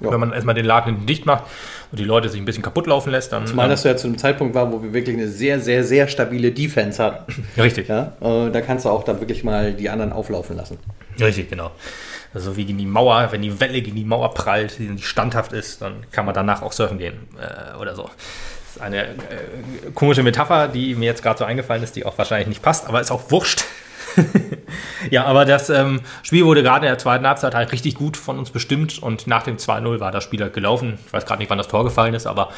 Ja. Wenn man erstmal den Laden dicht macht und die Leute sich ein bisschen kaputt laufen lässt, dann. Zumal das ja zu einem Zeitpunkt war, wo wir wirklich eine sehr, sehr, sehr stabile Defense hatten. richtig, Ja, äh, da kannst du auch dann wirklich mal die anderen auflaufen lassen. richtig, genau. Also wie gegen die Mauer, wenn die Welle gegen die Mauer prallt, die standhaft ist, dann kann man danach auch surfen gehen äh, oder so. Das ist eine äh, komische Metapher, die mir jetzt gerade so eingefallen ist, die auch wahrscheinlich nicht passt, aber ist auch wurscht. ja, aber das ähm, Spiel wurde gerade in der zweiten Halbzeit halt richtig gut von uns bestimmt und nach dem 2-0 war das Spiel halt gelaufen. Ich weiß gerade nicht, wann das Tor gefallen ist, aber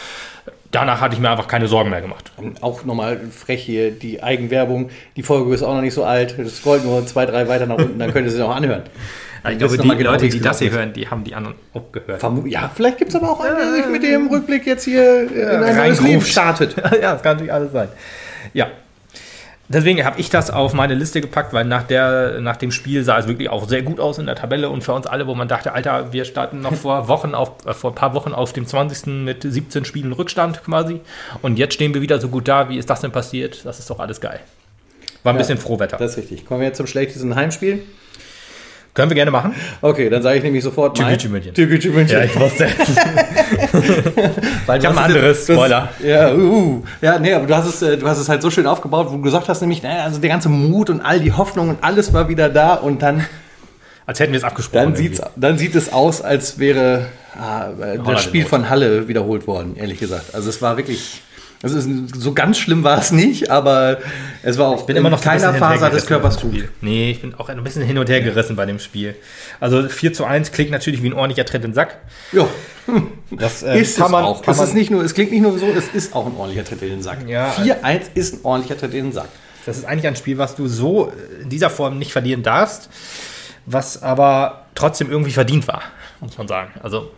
danach hatte ich mir einfach keine Sorgen mehr gemacht. Und auch nochmal frech hier die Eigenwerbung. Die Folge ist auch noch nicht so alt. Das scrollt nur zwei, drei weiter nach unten, dann könnt ihr sie noch anhören. Ich Dann glaube, die genau, Leute, die das hier hören, die haben die anderen auch gehört. Vermu- Ja, vielleicht gibt es aber auch einen, der sich mit dem Rückblick jetzt hier in ein neues. Leben startet. ja, das kann natürlich alles sein. Ja. Deswegen habe ich das auf meine Liste gepackt, weil nach, der, nach dem Spiel sah es wirklich auch sehr gut aus in der Tabelle und für uns alle, wo man dachte, Alter, wir starten noch vor Wochen auf, äh, vor ein paar Wochen auf dem 20. mit 17 Spielen Rückstand quasi. Und jetzt stehen wir wieder so gut da. Wie ist das denn passiert? Das ist doch alles geil. War ein Ja, bisschen Frohwetter. Das ist richtig. Kommen wir jetzt zum schlechtesten Heimspiel. Können wir gerne machen. Okay, dann sage ich nämlich sofort Türkgücü München. Türkgücü München. ich wusste. Weil Ich habe ein anderes, das- Spoiler. Ja, uh, ja, nee, aber du hast, es, äh, du hast es halt so schön aufgebaut, wo du gesagt hast, nämlich, naja, also der ganze Mut und all die Hoffnung und alles war wieder da und dann, Als hätten wir es abgesprochen. dann, sieht's, dann sieht es aus, als wäre ah, äh, das Spiel von Halle wiederholt worden, ehrlich gesagt. Also es war wirklich, Ist, so ganz schlimm war es nicht, aber es war auch bin immer noch keiner Faser des Körpers gut. Nee, ich bin auch ein bisschen hin und her gerissen bei dem Spiel. Also 4 zu 1 klingt natürlich wie ein ordentlicher Tritt in den Sack. Ja, Das äh, ist kann es man, auch. Kann es, ist nicht nur, es klingt nicht nur so, es ist auch ein ordentlicher Tritt in den Sack. Ja. 4-1 ist ein ordentlicher Tritt in den Sack. Das ist eigentlich ein Spiel, was du so in dieser Form nicht verlieren darfst, was aber trotzdem irgendwie verdient war, muss man sagen. Also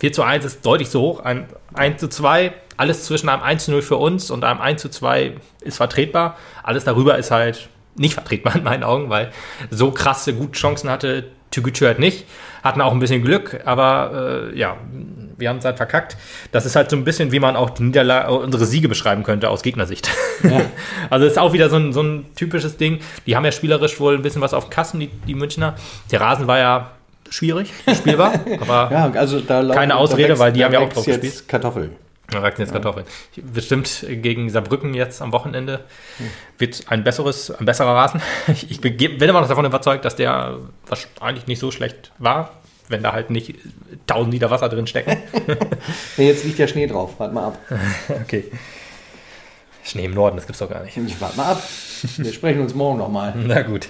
4 zu 1 ist deutlich zu hoch, ein 1 zu 2, alles zwischen einem 1 zu 0 für uns und einem 1 zu 2 ist vertretbar. Alles darüber ist halt nicht vertretbar in meinen Augen, weil so krasse gute Chancen hatte Tügütü halt nicht. Hatten auch ein bisschen Glück, aber äh, ja, wir haben es halt verkackt. Das ist halt so ein bisschen, wie man auch die Niederla äh, unsere Siege beschreiben könnte aus Gegnersicht. also ist auch wieder so ein, so ein typisches Ding. Die haben ja spielerisch wohl ein bisschen was auf Kassen, die, die Münchner. Der Rasen war ja schwierig, spielbar, aber Ja, also laufen- Keine Ausrede, weil die haben ja auch drauf jetzt gespielt. Kartoffeln. Da wachsen jetzt Kartoffeln. Bestimmt gegen Saarbrücken jetzt am Wochenende wird ein besseres, ein besserer Rasen. Ich bin immer noch davon überzeugt, dass der wahrscheinlich nicht so schlecht war, wenn da halt nicht 1000 Liter Wasser drin stecken. Nee, jetzt liegt ja Schnee drauf. Warte mal ab. Okay. Schnee im Norden, das gibt's doch gar nicht. Ich warte mal ab. Wir sprechen uns morgen nochmal. Na gut.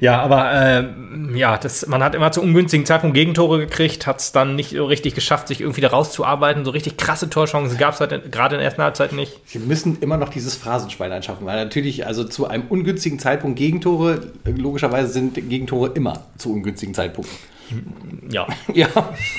Ja, aber ähm, ja, das, man hat immer zu ungünstigen Zeitpunkt Gegentore gekriegt, hat es dann nicht so richtig geschafft, sich irgendwie da rauszuarbeiten. So richtig krasse Torchancen gab es halt gerade in der ersten Halbzeit nicht. Wir müssen immer noch dieses Phrasenschwein anschaffen, weil natürlich, also zu einem ungünstigen Zeitpunkt Gegentore, logischerweise sind Gegentore immer zu ungünstigen Zeitpunkten. Ja, Ja,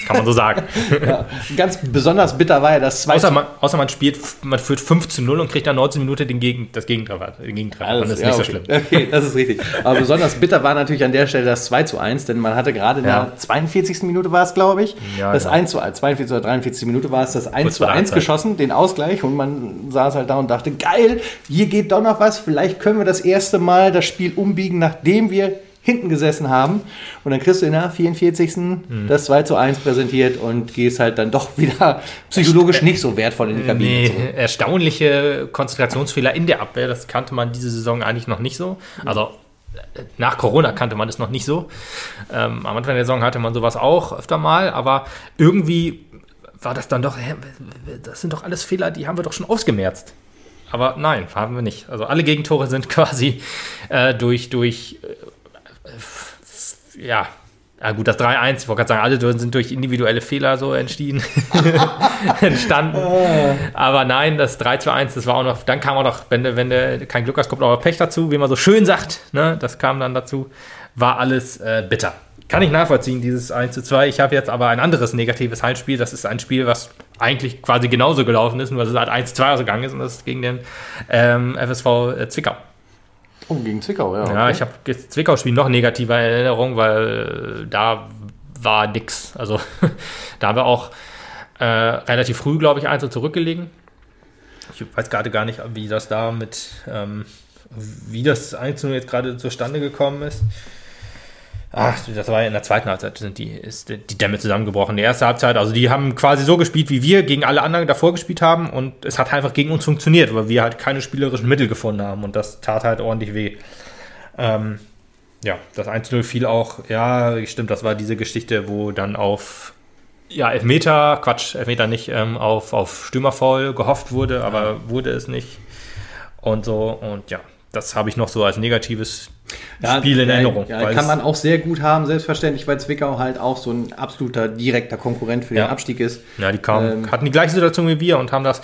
kann man so sagen. ja. ganz besonders bitter war ja das zweite. außer, man, außer man spielt, man führt 5 zu 0 und kriegt dann 19 Minuten den Gegen, das Gegentreffer. Den Gegentreffer. Alles- dann ist ja, nicht so okay. schlimm. Okay, das ist richtig. Aber besonders bitter war natürlich an der Stelle das 2 zu 1, denn man hatte gerade in Ja. der 42. Minute war es, glaube ich, Ja, das genau. 1 zu 1, 42 oder 43. Minute war es das 1 Kurz zu vor der 1 Halbzeit. geschossen, den Ausgleich und man saß halt da und dachte, geil, hier geht doch noch was, vielleicht können wir das erste Mal das Spiel umbiegen, nachdem wir hinten gesessen haben und dann kriegst du in der 44. Hm. das 2 zu 1 präsentiert und gehst halt dann doch wieder psychologisch nicht so wertvoll in die Kabine Nee, zurück. erstaunliche Konzentrationsfehler in der Abwehr, das kannte man diese Saison eigentlich noch nicht so. Also nach Corona kannte man das noch nicht so. Ähm, am Anfang der Saison hatte man sowas auch öfter mal, aber irgendwie war das dann doch, hä, das sind doch alles Fehler, die haben wir doch schon ausgemerzt. Aber nein, haben wir nicht. Also alle Gegentore sind quasi äh, durch, durch äh, ja, ja gut, das 3-1, ich wollte gerade sagen, alle sind durch individuelle Fehler so entschieden, entstanden. Aber nein, das 3-1, das war auch noch, dann kam auch noch, wenn du, wenn kein Glück hast, kommt auch noch Pech dazu, wie man so schön sagt, ne? das kam dann dazu, war alles äh, bitter. Kann ich nachvollziehen, dieses 1 zu 2. Ich habe jetzt aber ein anderes negatives Heimspiel. Das ist ein Spiel, was eigentlich quasi genauso gelaufen ist, nur dass es halt 1 zu 2 ausgegangen ist und das ist gegen den ähm, FSV äh, Zwickau. Oh, gegen Zwickau, ja. Ja, okay. ich habe das Zwickau-Spiel noch negativer in Erinnerung, weil da war nix. Also da haben wir auch äh, relativ früh, glaube ich, einzeln zurückgelegen. Ich weiß gerade gar nicht, wie das da mit, ähm, wie das Einzelne jetzt gerade zustande gekommen ist. Ach, das war ja in der zweiten Halbzeit, sind die, ist die Dämme zusammengebrochen. Die erste Halbzeit, also die haben quasi so gespielt, wie wir gegen alle anderen davor gespielt haben und es hat einfach gegen uns funktioniert, weil wir halt keine spielerischen Mittel gefunden haben und das tat halt ordentlich weh. Ähm, ja, das 1-0 fiel auch, ja, stimmt, das war diese Geschichte, wo dann auf, ja, Elfmeter, Quatsch, Elfmeter nicht, ähm, auf, auf Stürmerfoul gehofft wurde, aber wurde es nicht. Und so, und ja, das habe ich noch so als negatives Spiel in ja, Erinnerung. Ja, kann man auch sehr gut haben, selbstverständlich, weil Zwickau halt auch so ein absoluter direkter Konkurrent für Ja. den Abstieg ist. Ja, die kamen, Ähm, hatten die gleiche Situation wie wir und haben das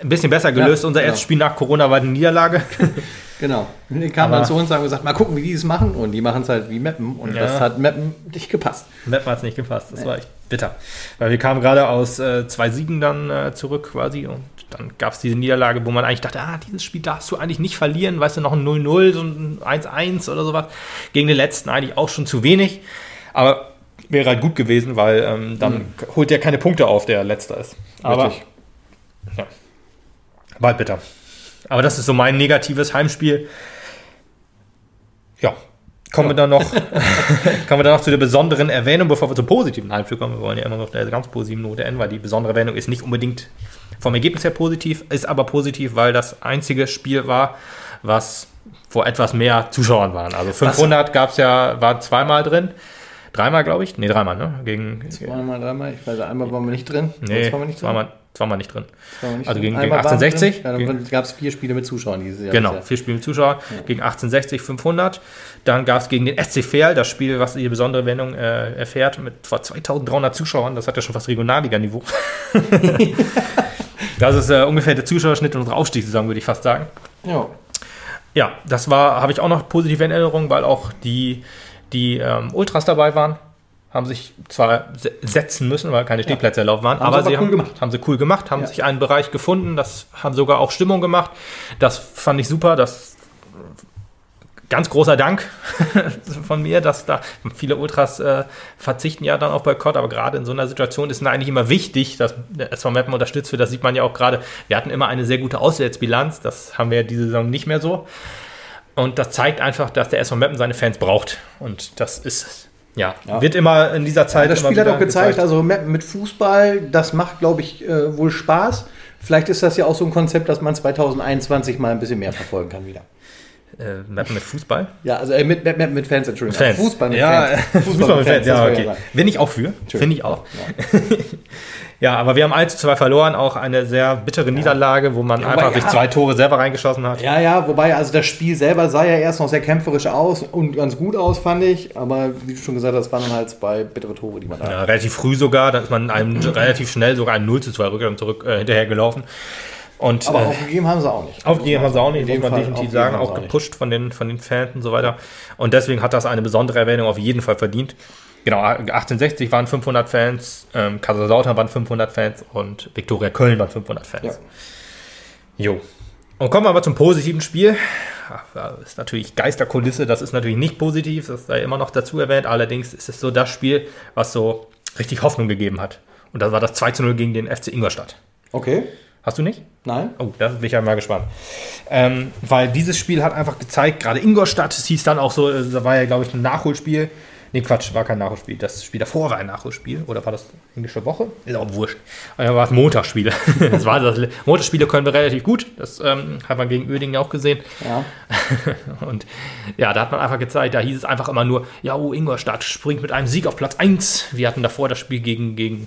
ein bisschen besser gelöst. Ja, Unser genau. erstes Spiel nach Corona war eine Niederlage. Genau. Die kamen dann zu uns und haben gesagt, mal gucken, wie die es machen. Und die machen es halt wie Meppen. Und Ja. das hat Meppen nicht gepasst. Matt hat es nicht gepasst. Das war echt bitter. Weil wir kamen gerade aus äh, zwei Siegen dann äh, zurück quasi und dann gab es diese Niederlage, wo man eigentlich dachte, ah, dieses Spiel darfst du eigentlich nicht verlieren. Weißt du, noch ein 0-0, so ein 1-1 oder sowas. Gegen den letzten eigentlich auch schon zu wenig. Aber wäre halt gut gewesen, weil ähm, dann holt der keine Punkte auf, der letzter ist. Aber Richtig. Ja. War halt bitter. Aber das ist so mein negatives Heimspiel. Ja. Kommen wir dann noch, kommen wir dann noch zu der besonderen Erwähnung, bevor wir zum positiven Heimspiel kommen. Wir wollen ja immer noch der ganz positiven Note enden, weil die besondere Erwähnung ist nicht unbedingt vom Ergebnis her positiv, ist aber positiv, weil das einzige Spiel war, was vor etwas mehr Zuschauern waren. Also 500 gab es ja, war zweimal drin. Dreimal, glaube ich. Nee, dreimal, ne? Gegen, Zweimal, dreimal. Ich weiß, einmal waren wir nicht drin. Nee, waren wir nicht drin. zweimal, zweimal nicht drin. Nicht Also so. gegen, gegen Einmal waren 1860. sie drin. Ja, dann gab es vier Spiele mit Zuschauern dieses Jahr. Genau, vier Spiele mit Zuschauern gegen 1860, 500. Dann gab es gegen den SC Verl, das Spiel, was die besondere Wendung äh, erfährt, mit zwar 2300 Zuschauern. Das hat ja schon fast Regionalliga-Niveau. das ist äh, ungefähr der Zuschauerschnitt unserer Aufstiegssaison, würde ich fast sagen. Ja. ja. Ja, das war, habe ich auch noch positive in Erinnerung, weil auch die, die ähm, Ultras dabei waren. Haben sich zwar se- setzen müssen, weil keine Stehplätze erlaubt waren, Haben aber sie aber cool haben, gemacht. haben sie cool gemacht, haben Ja. sich einen Bereich gefunden, das haben sogar auch Stimmung gemacht. Das fand ich super, das ganz großer Dank von mir, dass da viele Ultras äh, verzichten ja dann auf Boykott, aber gerade in so einer Situation ist es eigentlich immer wichtig, dass der SV Meppen unterstützt wird. Das sieht man ja auch gerade. Wir hatten immer eine sehr gute Auswärtsbilanz, das haben wir diese Saison nicht mehr so. Und das zeigt einfach, dass der SV Meppen seine Fans braucht. Und das ist, ja, Ja. wird immer in dieser Zeit. Das immer Spiel hat auch gezeigt, also Mappen mit Fußball, das macht, glaube ich, äh, wohl Spaß. Vielleicht ist das ja auch so ein Konzept, dass man 2021 mal ein bisschen mehr verfolgen kann wieder. Äh, Meppen mit Fußball. Ja, also äh, mit, mit, mit Fans, Entschuldigung. Fans. Fußball mit ja, Fans. Fußball, mit Fans, das ja, okay. Bin ich auch für. Finde ich auch. Ja. aber wir haben 1 zu 2 verloren, auch eine sehr bittere Niederlage, wo man Ja, einfach ja. zwei Tore selber reingeschossen hat. Ja, ja, wobei, also das Spiel selber sah ja erst noch sehr kämpferisch aus und ganz gut aus, fand ich. Aber wie du schon gesagt hast, waren dann halt zwei bittere Tore, die man da Ja, relativ früh sogar, dann ist man einem relativ schnell sogar ein 0 zu 2 Rückgang zurück äh, hinterher gelaufen. Und Aber äh, aufgegeben haben sie auch nicht. aufgegeben haben sie auch nicht, muss man Fall definitiv sagen, auch nicht. gepusht von den, von den Fans und so weiter. Und deswegen hat das eine besondere Erwähnung auf jeden Fall verdient. Genau, 1860 waren 500 Fans, ähm, Kaiserslautern waren 500 Fans und Viktoria Köln waren 500 Fans. Ja. Jo. Und kommen wir aber zum positiven Spiel. Das ist natürlich Geisterkulisse, das ist natürlich nicht positiv, das sei immer noch dazu erwähnt. Allerdings ist es so das Spiel, was so richtig Hoffnung gegeben hat. Und das war das 2 zu 0 gegen den FC Ingolstadt. Okay, Hast du nicht? nein. Oh, da bin ich ja mal gespannt. Ähm, weil dieses Spiel hat einfach gezeigt, gerade Ingolstadt, es hieß dann auch so, äh, da war ja, glaube ich, ein Nachholspiel. Nee, Quatsch, war kein Nachholspiel. Das Spiel davor war ein Nachholspiel. Oder war das englische Woche? Ist auch wurscht. Oder war es Montagsspiele? das war das. Montagsspiele können wir relativ gut. Das ähm, hat man gegen Oedingen auch gesehen. Ja. Und ja, da hat man einfach gezeigt, da hieß es einfach immer nur, ja, oh, Ingolstadt springt mit einem Sieg auf Platz 1. Wir hatten davor das Spiel gegen, gegen,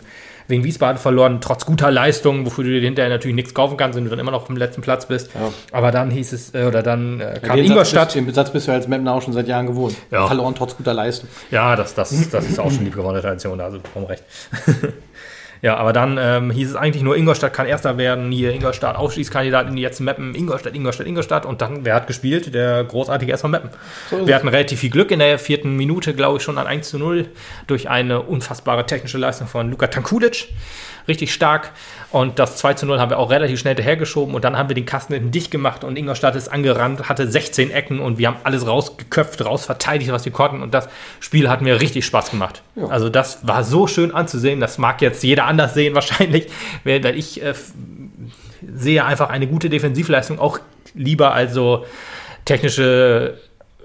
wegen Wiesbaden verloren, trotz guter Leistung, wofür du dir hinterher natürlich nichts kaufen kannst, wenn du dann immer noch auf dem letzten Platz bist. Ja. Aber dann hieß es, äh, oder dann äh, kam Den Ingolstadt. Satz, bist, den Satz bist du als Mapner auch schon seit Jahren gewohnt. Ja. Verloren trotz guter Leistung. Ja, das, das, das ist auch schon die gewonnene Tradition, also komm recht. ja, aber dann ähm, hieß es eigentlich nur, Ingolstadt kann Erster werden, hier Ingolstadt Aufstiegskandidat in die letzten Mappen, Ingolstadt, Ingolstadt, Ingolstadt und dann, wer hat gespielt? Der großartige SV Mappen. So Wir hatten relativ viel Glück in der vierten Minute, glaube ich, schon an 1 zu 0 durch eine unfassbare technische Leistung von Luka Tankulic. Richtig stark. Und das 2 zu 0 haben wir auch relativ schnell hinterhergeschoben und dann haben wir den Kasten hinten dicht gemacht und Ingolstadt ist angerannt, hatte 16 Ecken und wir haben alles rausgeköpft, rausverteidigt, was wir konnten und das Spiel hat mir richtig Spaß gemacht. Ja. Also das war so schön anzusehen, das mag jetzt jeder anders sehen wahrscheinlich, weil ich äh, sehe einfach eine gute Defensivleistung auch lieber als so technische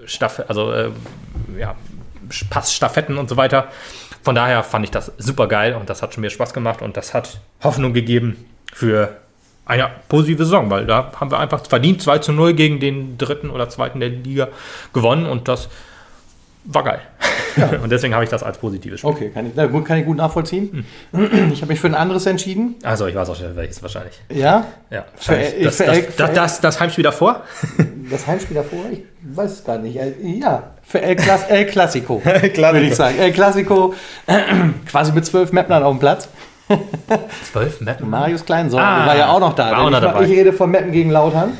Staff also äh, ja, Passstaffetten und so weiter. Von daher fand ich das super geil und das hat schon mir Spaß gemacht und das hat Hoffnung gegeben für eine positive Saison, weil da haben wir einfach verdient 2 zu 0 gegen den dritten oder zweiten der Liga gewonnen und das war geil. Und deswegen habe ich das als positives Spiel. Okay, kann ich, na kann ich gut nachvollziehen. Hm. Ich habe mich für ein anderes entschieden. Also ich weiß auch schon, welches wahrscheinlich. Ja, Ja, wahrscheinlich. das, das, das, das, das Heimspiel davor? das Heimspiel davor, ich weiß es gar nicht. Äh, Ja, für El, Clas El Clasico, Clasico. würde ich sagen. El Clasico, quasi mit zwölf Mappnern auf dem Platz. Zwölf Mappen. Marius Kleinsorgen Ah, war ja auch noch da. war auch noch ich, dabei. ich rede von Meppen gegen Lautern.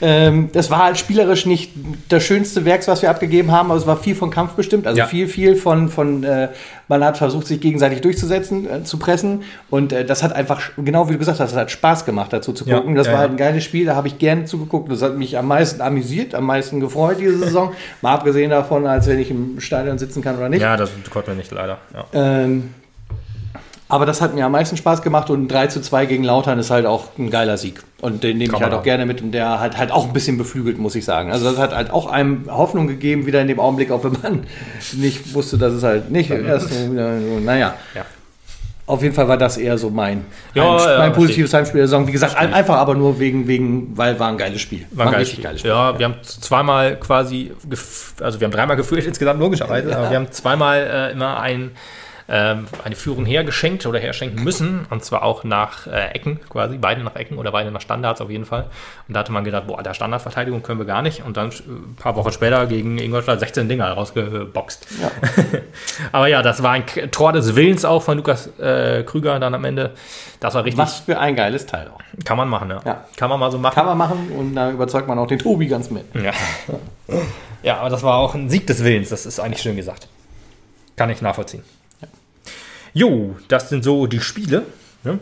Ähm, das war halt spielerisch nicht das schönste Werk, was wir abgegeben haben, aber es war viel von Kampf bestimmt. Also Ja. viel, viel von, von äh, man hat versucht, sich gegenseitig durchzusetzen, äh, zu pressen. Und äh, das hat einfach, genau wie du gesagt hast, das hat Spaß gemacht, dazu zu Ja, gucken. Das ja, war ja. halt ein geiles Spiel, da habe ich gerne zugeguckt. Das hat mich am meisten amüsiert, am meisten gefreut diese Saison. Mal abgesehen davon, als wenn ich im Stadion sitzen kann oder nicht. Ja, das konnten wir nicht leider. Ja. Ähm, aber das hat mir am meisten Spaß gemacht und ein 3 zu 2 gegen Lautern ist halt auch ein geiler Sieg. Und den nehme ich halt auch gerne mit und der hat halt auch ein bisschen beflügelt, muss ich sagen. Also das hat halt auch einem Hoffnung gegeben, wieder in dem Augenblick, auch wenn man nicht wusste, dass es halt nicht erst so naja. Ja. Auf jeden Fall war das eher so mein, Ja, Heimsp- ja, mein positives Heimspiel der Saison. Wie gesagt, ein, einfach aber nur wegen, wegen, weil war ein geiles Spiel. War ein geiles richtig Spiel. geiles Spiel. Ja, wir haben zweimal quasi, also wir haben dreimal geführt insgesamt logischerweise, aber wir haben zweimal äh, immer ein eine Führung hergeschenkt oder herschenken müssen. Und zwar auch nach äh, Ecken quasi, beide nach Ecken oder beide nach Standards auf jeden Fall. Und da hatte man gedacht, boah, der Standardverteidigung können wir gar nicht. Und dann äh, ein paar Wochen später gegen Ingolstadt 16 Dinger rausgeboxt. Ja. Aber ja, das war ein Tor des Willens auch von Lukas äh, Krüger dann am Ende. Das war richtig, Was für ein geiles Teil auch. kann man machen, ja. Ja. Kann man mal so machen. Kann man machen und da überzeugt man auch den Tobi ganz mit. Ja. ja, aber das war auch ein Sieg des Willens, das ist eigentlich schön gesagt. Kann ich nachvollziehen. Jo, das sind so die Spiele. Ne?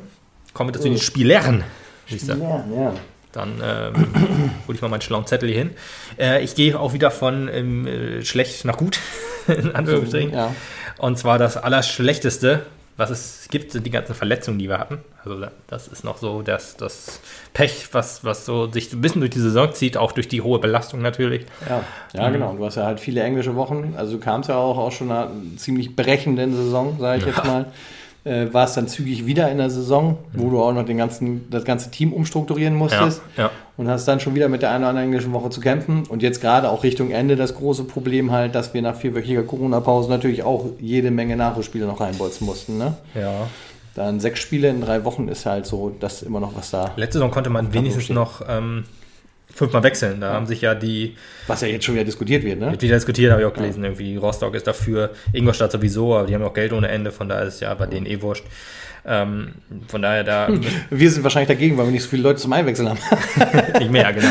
Kommen wir zu den Spielern. Ja, ja. Dann ähm, hole ich mal meinen schlauen Zettel hier hin. Äh, ich gehe auch wieder von ähm, äh, schlecht nach gut, in Anführungsstrichen. Ja. Und zwar das Allerschlechteste, was es gibt, sind die ganzen Verletzungen, die wir hatten. Also das ist noch so das, das Pech, was, was so sich ein bisschen durch die Saison zieht, auch durch die hohe Belastung natürlich. Ja, ja genau. Du hast ja halt viele englische Wochen. Also du kamst ja auch aus schon einer ziemlich brechenden Saison, sage ich jetzt mal. Äh, warst dann zügig wieder in der Saison, wo du auch noch den ganzen, das ganze Team umstrukturieren musstest. Ja, ja. Und hast dann schon wieder mit der einen oder anderen englischen Woche zu kämpfen. Und jetzt gerade auch Richtung Ende das große Problem halt, dass wir nach vierwöchiger Corona-Pause natürlich auch jede Menge Nachholspiele noch reinbolzen mussten. Ne? Ja. Dann sechs Spiele in drei Wochen ist halt so, dass immer noch was da. Letzte Saison konnte man wenigstens noch ähm, fünfmal wechseln. Da haben sich ja die, Was ja jetzt schon wieder diskutiert wird, ne? mit wieder diskutiert, habe ich auch gelesen, irgendwie Rostock ist dafür, Ingolstadt sowieso, aber die haben auch Geld ohne Ende, von daher ist es ja bei denen eh wurscht. Ähm, von daher da Wir sind wahrscheinlich dagegen, weil wir nicht so viele Leute zum Einwechseln haben. nicht mehr, genau.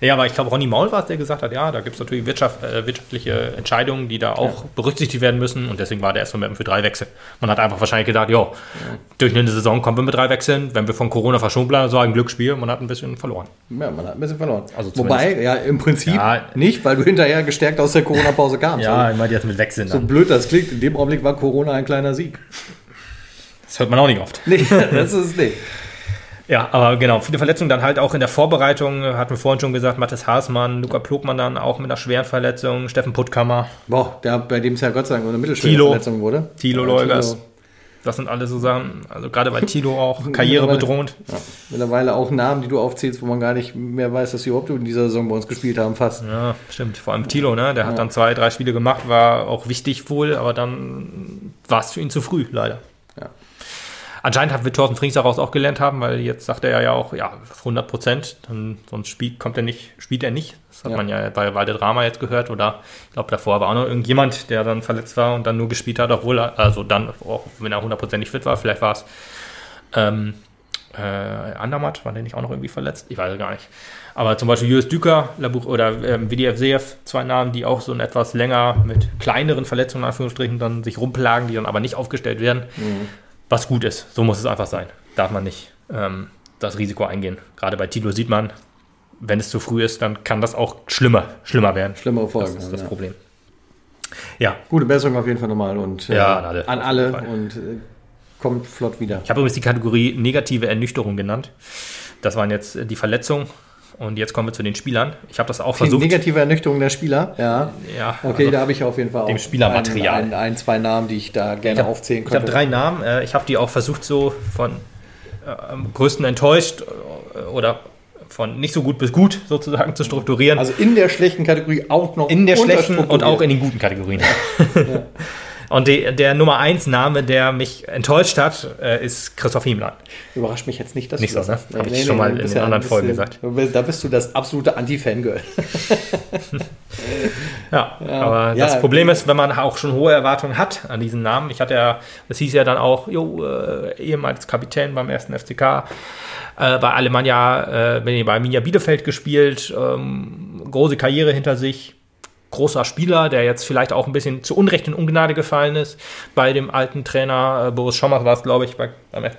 Nee, aber ich glaube, Ronny Maul war es, der gesagt hat, ja, da gibt es natürlich Wirtschaft, äh, wirtschaftliche Entscheidungen, die da auch berücksichtigt werden müssen und deswegen war der erstmal für drei Wechsel. Man hat einfach wahrscheinlich gedacht, ja, durch eine Saison kommen wir mit drei Wechseln, wenn wir von Corona verschont bleiben, so ein Glücksspiel, man hat ein bisschen verloren. Ja, man hat ein bisschen verloren. Also Wobei, ja, im Prinzip Ja. nicht, weil du hinterher gestärkt aus der Corona-Pause kamst. Ja, ich meine jetzt mit Wechseln. So Dann. blöd das klingt, in dem Augenblick war Corona ein kleiner Sieg. Das hört man auch nicht oft. Nee, das ist es nicht. Ja, aber genau, viele Verletzungen dann halt auch in der Vorbereitung, hatten wir vorhin schon gesagt, Mathis Haasmann, Luca Plogmann dann auch mit einer schweren Verletzung, Steffen Puttkammer, Boah, der, bei dem es ja Gott sei Dank eine mittelschwere Thilo. Verletzung wurde. Thilo Ja, Leugers. Das sind alle so Sachen, also gerade bei Tilo auch karrierebedrohend. Ja, mittlerweile auch Namen, die du aufzählst, wo man gar nicht mehr weiß, dass sie überhaupt in dieser Saison bei uns gespielt haben, fast. Ja, stimmt. Vor allem Tilo, ne? Der hat dann zwei, drei Spiele gemacht, war auch wichtig wohl, aber dann war es für ihn zu früh, leider. Anscheinend hat wir Thorsten Frings daraus auch gelernt haben, weil jetzt sagt er ja auch, ja, 100 Prozent, dann sonst spielt, kommt er nicht, spielt er nicht. Das hat Ja. man ja bei Walde Drama jetzt gehört oder ich glaube davor war auch noch irgendjemand, der dann verletzt war und dann nur gespielt hat, obwohl er, also dann auch, wenn er 100 Prozent nicht fit war, vielleicht war es ähm, äh, Andermatt, war der nicht auch noch irgendwie verletzt? Ich weiß es gar nicht. Aber zum Beispiel Julius Düker Labuch, oder ähm, WDF Seef, zwei Namen, die auch so ein etwas länger mit kleineren Verletzungen, in Anführungsstrichen, dann sich rumplagen, die dann aber nicht aufgestellt werden. Was gut ist. So muss es einfach sein. Darf man nicht ähm, das Risiko eingehen. Gerade bei Tilo sieht man, wenn es zu früh ist, dann kann das auch schlimmer, schlimmer werden. Schlimmere Folgen. Das ist das ja. Problem. Ja, Gute Besserung auf jeden Fall nochmal und äh, Ja, an alle. an alle und äh, kommt flott wieder. Ich habe übrigens die Kategorie negative Ernüchterung genannt. Das waren jetzt äh, die Verletzungen. Und jetzt kommen wir zu den Spielern. Ich habe das auch Die versucht. negative Ernüchterung der Spieler, ja. Ja, Okay, also, da habe ich auf jeden Fall auch dem Spielermaterial. Ein, ein, ein, zwei Namen, die ich da gerne ich hab- aufzählen Ich habe könnte. drei Namen. Äh, Ich habe die auch versucht, so von äh, am größten enttäuscht äh, oder von nicht so gut bis gut sozusagen zu strukturieren. Also in der schlechten Kategorie auch noch in der schlechten und auch in den guten Kategorien. Und die, der Nummer 1 Name, der mich enttäuscht hat, äh, ist Christoph Hiemland. Überrascht mich jetzt nicht, dass Nicht du so, das ne? Hab ich schon mal du in den anderen bist Folgen gesagt. Da bist du das absolute Anti-Fangirl. Ja, aber Ja, das Problem ist, wenn man auch schon hohe Erwartungen hat an diesen Namen. Ich hatte ja, das hieß ja dann auch, jo, äh, ehemals Kapitän beim ersten FCK, äh, bei Alemannia, äh, bei Arminia Bielefeld gespielt, ähm, große Karriere hinter sich, großer Spieler, der jetzt vielleicht auch ein bisschen zu Unrecht in Ungnade gefallen ist. Bei dem alten Trainer äh, Boris Schommers war es, glaube ich, bei, beim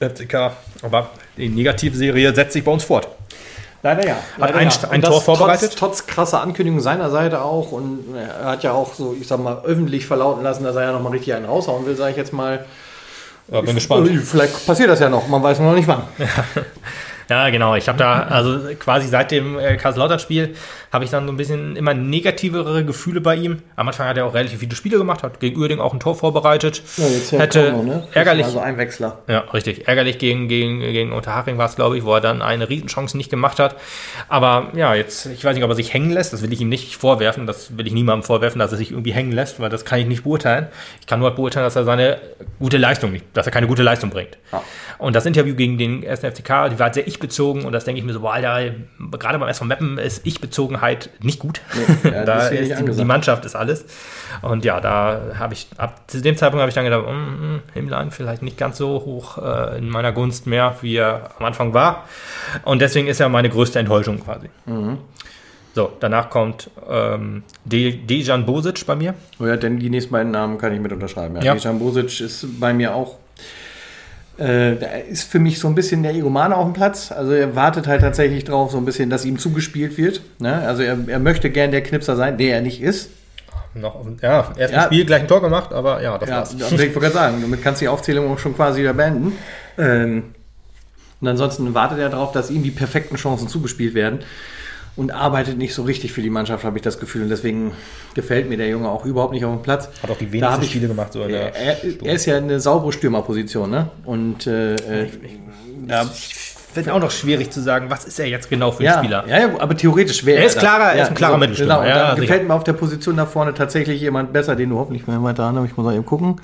FCK. Aber die Negativserie setzt sich bei uns fort. Leider ja. Leider ein- ja. ein Tor vorbereitet? Trotz, trotz krasser Ankündigung seiner Seite auch. Und er hat ja auch so, ich sag mal, öffentlich verlauten lassen, dass er ja nochmal richtig einen raushauen will, sage ich jetzt mal. Ja, bin gespannt. Vielleicht passiert das ja noch, man weiß noch nicht wann. Ja, genau. Ich habe da, also quasi seit dem äh, Kaiserslautern-Spiel habe ich dann so ein bisschen immer negativere Gefühle bei ihm. Am Anfang hat er auch relativ viele Spiele gemacht, hat gegen Uerding auch ein Tor vorbereitet. Ja, jetzt ja hätte Kongo, ne? ärgerlich, Also ein Wechsler. ja, richtig. Ärgerlich gegen, gegen, gegen Unterhaching war es, glaube ich, wo er dann eine Riesenchance nicht gemacht hat. Aber ja, jetzt, ich weiß nicht, ob er sich hängen lässt. Das will ich ihm nicht vorwerfen. Das will ich niemandem vorwerfen, dass er sich irgendwie hängen lässt, weil das kann ich nicht beurteilen. Ich kann nur beurteilen, dass er seine gute Leistung nicht, dass er keine gute Leistung bringt. Ja. Und das Interview gegen den 1. FCK, die war sehr ich-bezogen und das denke ich mir so, boah, Alter, gerade beim SV Meppen ist Ich-Bezogenheit nicht gut. Nee, ja, da ist die, die Mannschaft ist alles. Und ja, da habe ich, ab zu dem Zeitpunkt habe ich dann gedacht, mm, mm, Himmlein vielleicht nicht ganz so hoch äh, in meiner Gunst mehr, wie er am Anfang war. Und deswegen ist er meine größte Enttäuschung quasi. Mhm. So, danach kommt ähm, De Dejan Bosic bei mir. Oh ja, denn die nächsten beiden Namen kann ich mit unterschreiben. Ja. Ja. Dejan Bosic ist bei mir auch. Äh, da ist für mich so ein bisschen der Egomane auf dem Platz. Also er wartet halt tatsächlich drauf, so ein bisschen, dass ihm zugespielt wird. Ne? Also er, er möchte gern der Knipser sein, der er nicht ist. Noch, ja, erstes Ja. Spiel gleich ein Tor gemacht, aber ja, das Ja, war's. ich wollte gerade sagen, damit kannst du die Aufzählung auch schon quasi wieder beenden. Ähm, und ansonsten wartet er darauf, dass ihm die perfekten Chancen zugespielt werden und arbeitet nicht so richtig für die Mannschaft, habe ich das Gefühl. Und deswegen gefällt mir der Junge auch überhaupt nicht auf dem Platz. Hat auch die wenigsten ich- Spiele gemacht, so in der er, er ist ja eine saubere Stürmerposition, ne? Und äh, äh, da, Wird auch noch schwierig zu sagen, was ist er jetzt genau für ein ja, Spieler? ja, ja, aber theoretisch wäre Er ist klarer- er ist ein klarer Mittelstürmer. Genau, und Ja, sicher. gefällt mir auf der Position da vorne tatsächlich jemand besser, den du hoffentlich mehr weiter an, aber ich muss mal eben gucken.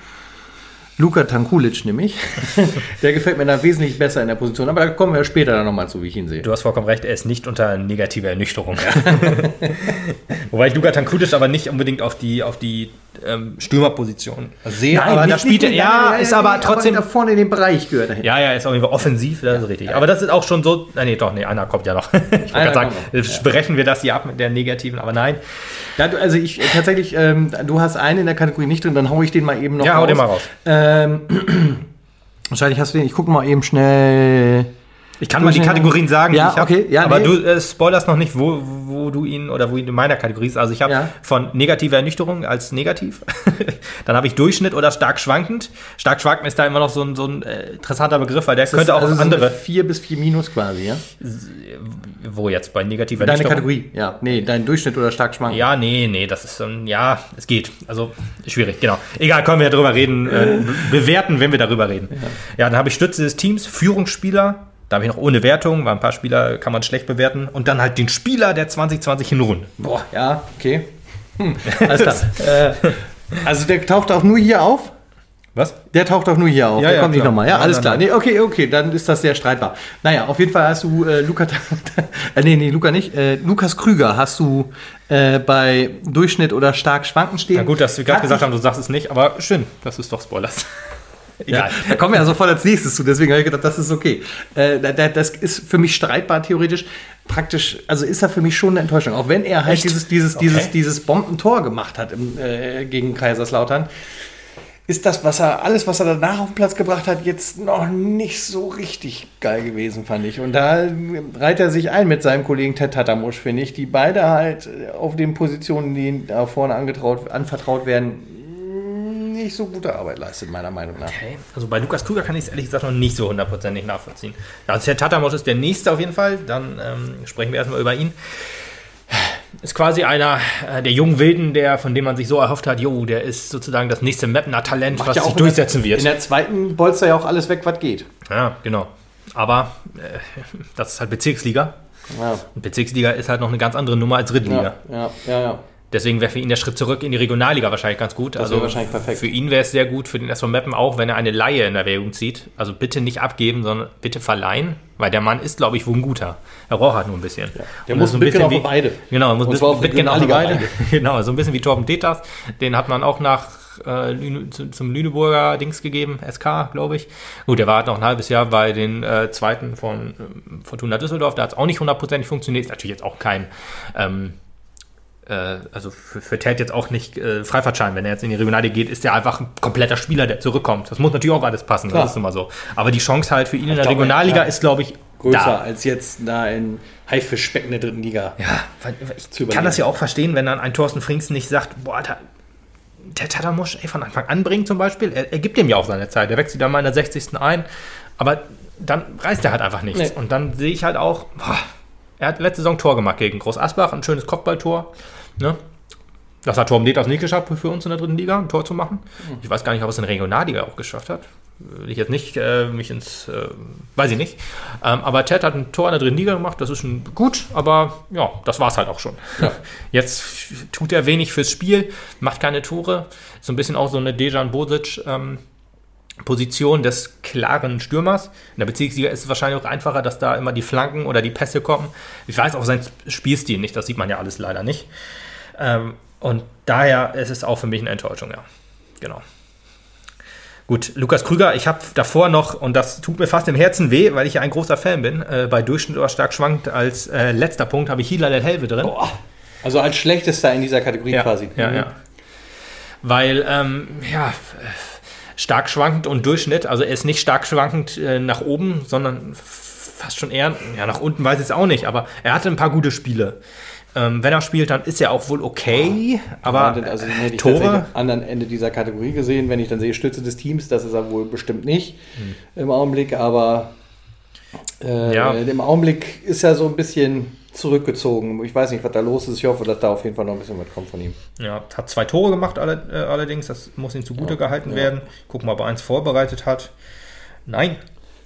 Luka Tankulic nämlich. der gefällt mir da wesentlich besser in der Position. Aber da kommen wir später dann nochmal zu, wie ich ihn sehe. Du hast vollkommen recht, er ist nicht unter negativer Ernüchterung. Wobei ich Luka Tankutic aber nicht unbedingt auf die, auf die ähm, Stürmerposition sehe. aber da spielt er, ja, ist aber trotzdem. da vorne in den Bereich gehört er hin. ja, ja, ist auf jeden Fall offensiv, das ist richtig. Aber das ist auch schon so. Nein, nee, doch, nee, einer kommt ja noch. Ich wollte sagen, sprechen wir das hier ab mit der negativen, aber nein. Ja, du, also ich äh, tatsächlich, ähm, du hast einen in der Kategorie nicht drin, dann hau ich den mal eben noch Ja, hau den mal raus. Ähm, wahrscheinlich hast du den, ich gucke mal eben schnell. Ich kann mal die Kategorien sagen. Ja, hab, okay, ja, aber nee. du äh, spoilerst noch nicht, wo, wo du ihn oder wo ihn in meiner Kategorie ist. Also ich habe Ja. von negativer Ernüchterung als negativ. Dann habe ich Durchschnitt oder stark schwankend. Stark schwankend ist da immer noch so ein, so ein äh, interessanter Begriff, weil der könnte auch also so andere. eine 4 bis 4 minus quasi, ja? Wo jetzt? Bei negativer Deine Ernüchterung? Kategorie, ja. Nee, dein Durchschnitt oder stark schwankend. Ja, nee, nee, das ist so ein, ja, es geht. Also schwierig, genau. Egal, können wir darüber reden, äh, be- bewerten, wenn wir darüber reden. Ja, dann habe ich Stütze des Teams, Führungsspieler, da habe ich noch ohne Wertung, weil ein paar Spieler kann man schlecht bewerten. Und dann halt den Spieler der 2020 Hinrunde. Boah, ja, okay. Hm, alles klar. äh, also der taucht auch nur hier auf? Was? Der taucht auch nur hier auf. Ja, der ja, kommt nicht nochmal. Ja, Nein, alles klar. Nee, okay, okay, dann ist das sehr streitbar. Naja, auf jeden Fall hast du äh, Luca, äh, nee, nee, Luca nicht. Äh, Lukas Krüger hast du äh, bei Durchschnitt oder stark schwanken stehen. Na gut, dass wir gerade gesagt haben, du sagst es nicht, aber schön, das ist doch Spoilers. Ja, da kommen wir ja sofort als nächstes zu, deswegen habe ich gedacht, das ist okay. Äh, da- da- das ist für mich streitbar theoretisch. Praktisch, also ist er für mich schon eine Enttäuschung. Auch wenn er halt Echt? dieses, dieses, Okay. dieses, dieses Bombentor gemacht hat im, äh, gegen Kaiserslautern, ist das, was er, alles, was er danach auf den Platz gebracht hat, jetzt noch nicht so richtig geil gewesen, fand ich. Und da reiht er sich ein mit seinem Kollegen Ted Tatamusch, finde ich, die beide halt auf den Positionen, die da vorne angetraut, anvertraut werden, nicht so gute Arbeit leistet, meiner Meinung nach. Okay. Also bei Lukas Krüger kann ich es ehrlich gesagt noch nicht so hundertprozentig nachvollziehen. Also Herr Tatamos ist der nächste auf jeden Fall. Dann ähm, sprechen wir erstmal über ihn. Ist quasi einer äh, der jungen Wilden, der, von dem man sich so erhofft hat, jo, der ist sozusagen das nächste Mapner-Talent, was ja sich in der- durchsetzen wird. In der zweiten bolzt er ja auch alles weg, was geht. Ja, genau. Aber äh, das ist halt Bezirksliga. Ja, Und Bezirksliga ist halt noch eine ganz andere Nummer als Drittliga. ja, ja, ja. ja. Deswegen wäre für ihn der Schritt zurück in die Regionalliga wahrscheinlich ganz gut. Also Das wäre wahrscheinlich perfekt. Für ihn wäre es sehr gut, für den SV Meppen auch, wenn er eine Laie in Erwägung zieht. Also bitte nicht abgeben, sondern bitte verleihen, weil der Mann ist, glaube ich, wohl ein guter. Er braucht halt nur ein bisschen. Der Und muss ein bisschen auf wie- Weide. Genau, muss ein bisschen auf Weide. Genau, so ein bisschen wie Torben Detas. Den hat man auch nach äh, zum Lüneburger Dings gegeben, SK, glaube ich. Gut, der war halt noch ein halbes Jahr bei den äh, zweiten von ähm, Fortuna Düsseldorf. Da hat es auch nicht hundertprozentig funktioniert. Ist natürlich jetzt auch kein ähm, äh, also für, für Ted jetzt auch nicht äh, Freifahrtschein. Wenn er jetzt in die Regionalliga geht, ist er einfach ein kompletter Spieler, der zurückkommt. Das muss natürlich auch alles passen, Klar. das ist immer so. Aber die Chance halt für ihn in der glaube, Regionalliga ja. ist, glaube ich, Größer da. als jetzt da in Haifischbecken der dritten Liga. Ja, ich kann das ja auch verstehen, wenn dann ein Thorsten Frings nicht sagt, boah, da, der Tatamusch ey, von Anfang an bringt zum Beispiel. Er, er gibt dem ja auch seine Zeit. Er wechselt dann mal in der 60. ein. Aber dann reißt er halt einfach nichts. Nee. Und dann sehe ich halt auch, boah, er hat letzte Saison Tor gemacht gegen Groß Asbach, ein schönes Kopfballtor. Ne? Das hat Torben Deters nicht geschafft, für uns in der dritten Liga ein Tor zu machen. Ich weiß gar nicht, ob es in der Regionalliga auch geschafft hat. Will ich jetzt nicht äh, mich ins, äh, weiß ich nicht. Ähm, aber Ted hat ein Tor in der dritten Liga gemacht, das ist schon gut, aber ja, das war es halt auch schon. Jetzt tut er wenig fürs Spiel, macht keine Tore. So ein bisschen auch so eine Dejan Bosic ähm, Position des klaren Stürmers. In der Bezirksliga ist es wahrscheinlich auch einfacher, dass da immer die Flanken oder die Pässe kommen. Ich weiß auch sein Spielstil nicht, das sieht man ja alles leider nicht. Ähm, und daher ist es auch für mich eine Enttäuschung, ja. Genau. Gut, Lukas Krüger, ich habe davor noch, und das tut mir fast im Herzen weh, weil ich ja ein großer Fan bin, äh, bei Durchschnitt oder stark schwankt, als äh, letzter Punkt habe ich Hilal El Helve drin. Also als schlechtester in dieser Kategorie ja, quasi. Ja, Mhm. ja. Weil, ähm, ja, stark schwankend und Durchschnitt, also er ist nicht stark schwankend äh, nach oben, sondern fast schon eher, ja, nach unten weiß ich es auch nicht, aber er hatte ein paar gute Spiele. Ähm, wenn er spielt, dann ist er auch wohl okay, aber Ja, also den hätte ich Tore, am anderen Ende dieser Kategorie gesehen. Wenn ich dann sehe, Stütze des Teams, das ist er wohl bestimmt nicht im Augenblick, aber äh, Hm. Ja. im Augenblick ist er so ein bisschen zurückgezogen. Ich weiß nicht, was da los ist. Ich hoffe, dass da auf jeden Fall noch ein bisschen was kommt von ihm. ja, hat zwei Tore gemacht alle, äh, allerdings, das muss ihm zugute gehalten ja. werden. Gucken mal, ob er eins vorbereitet hat. Nein.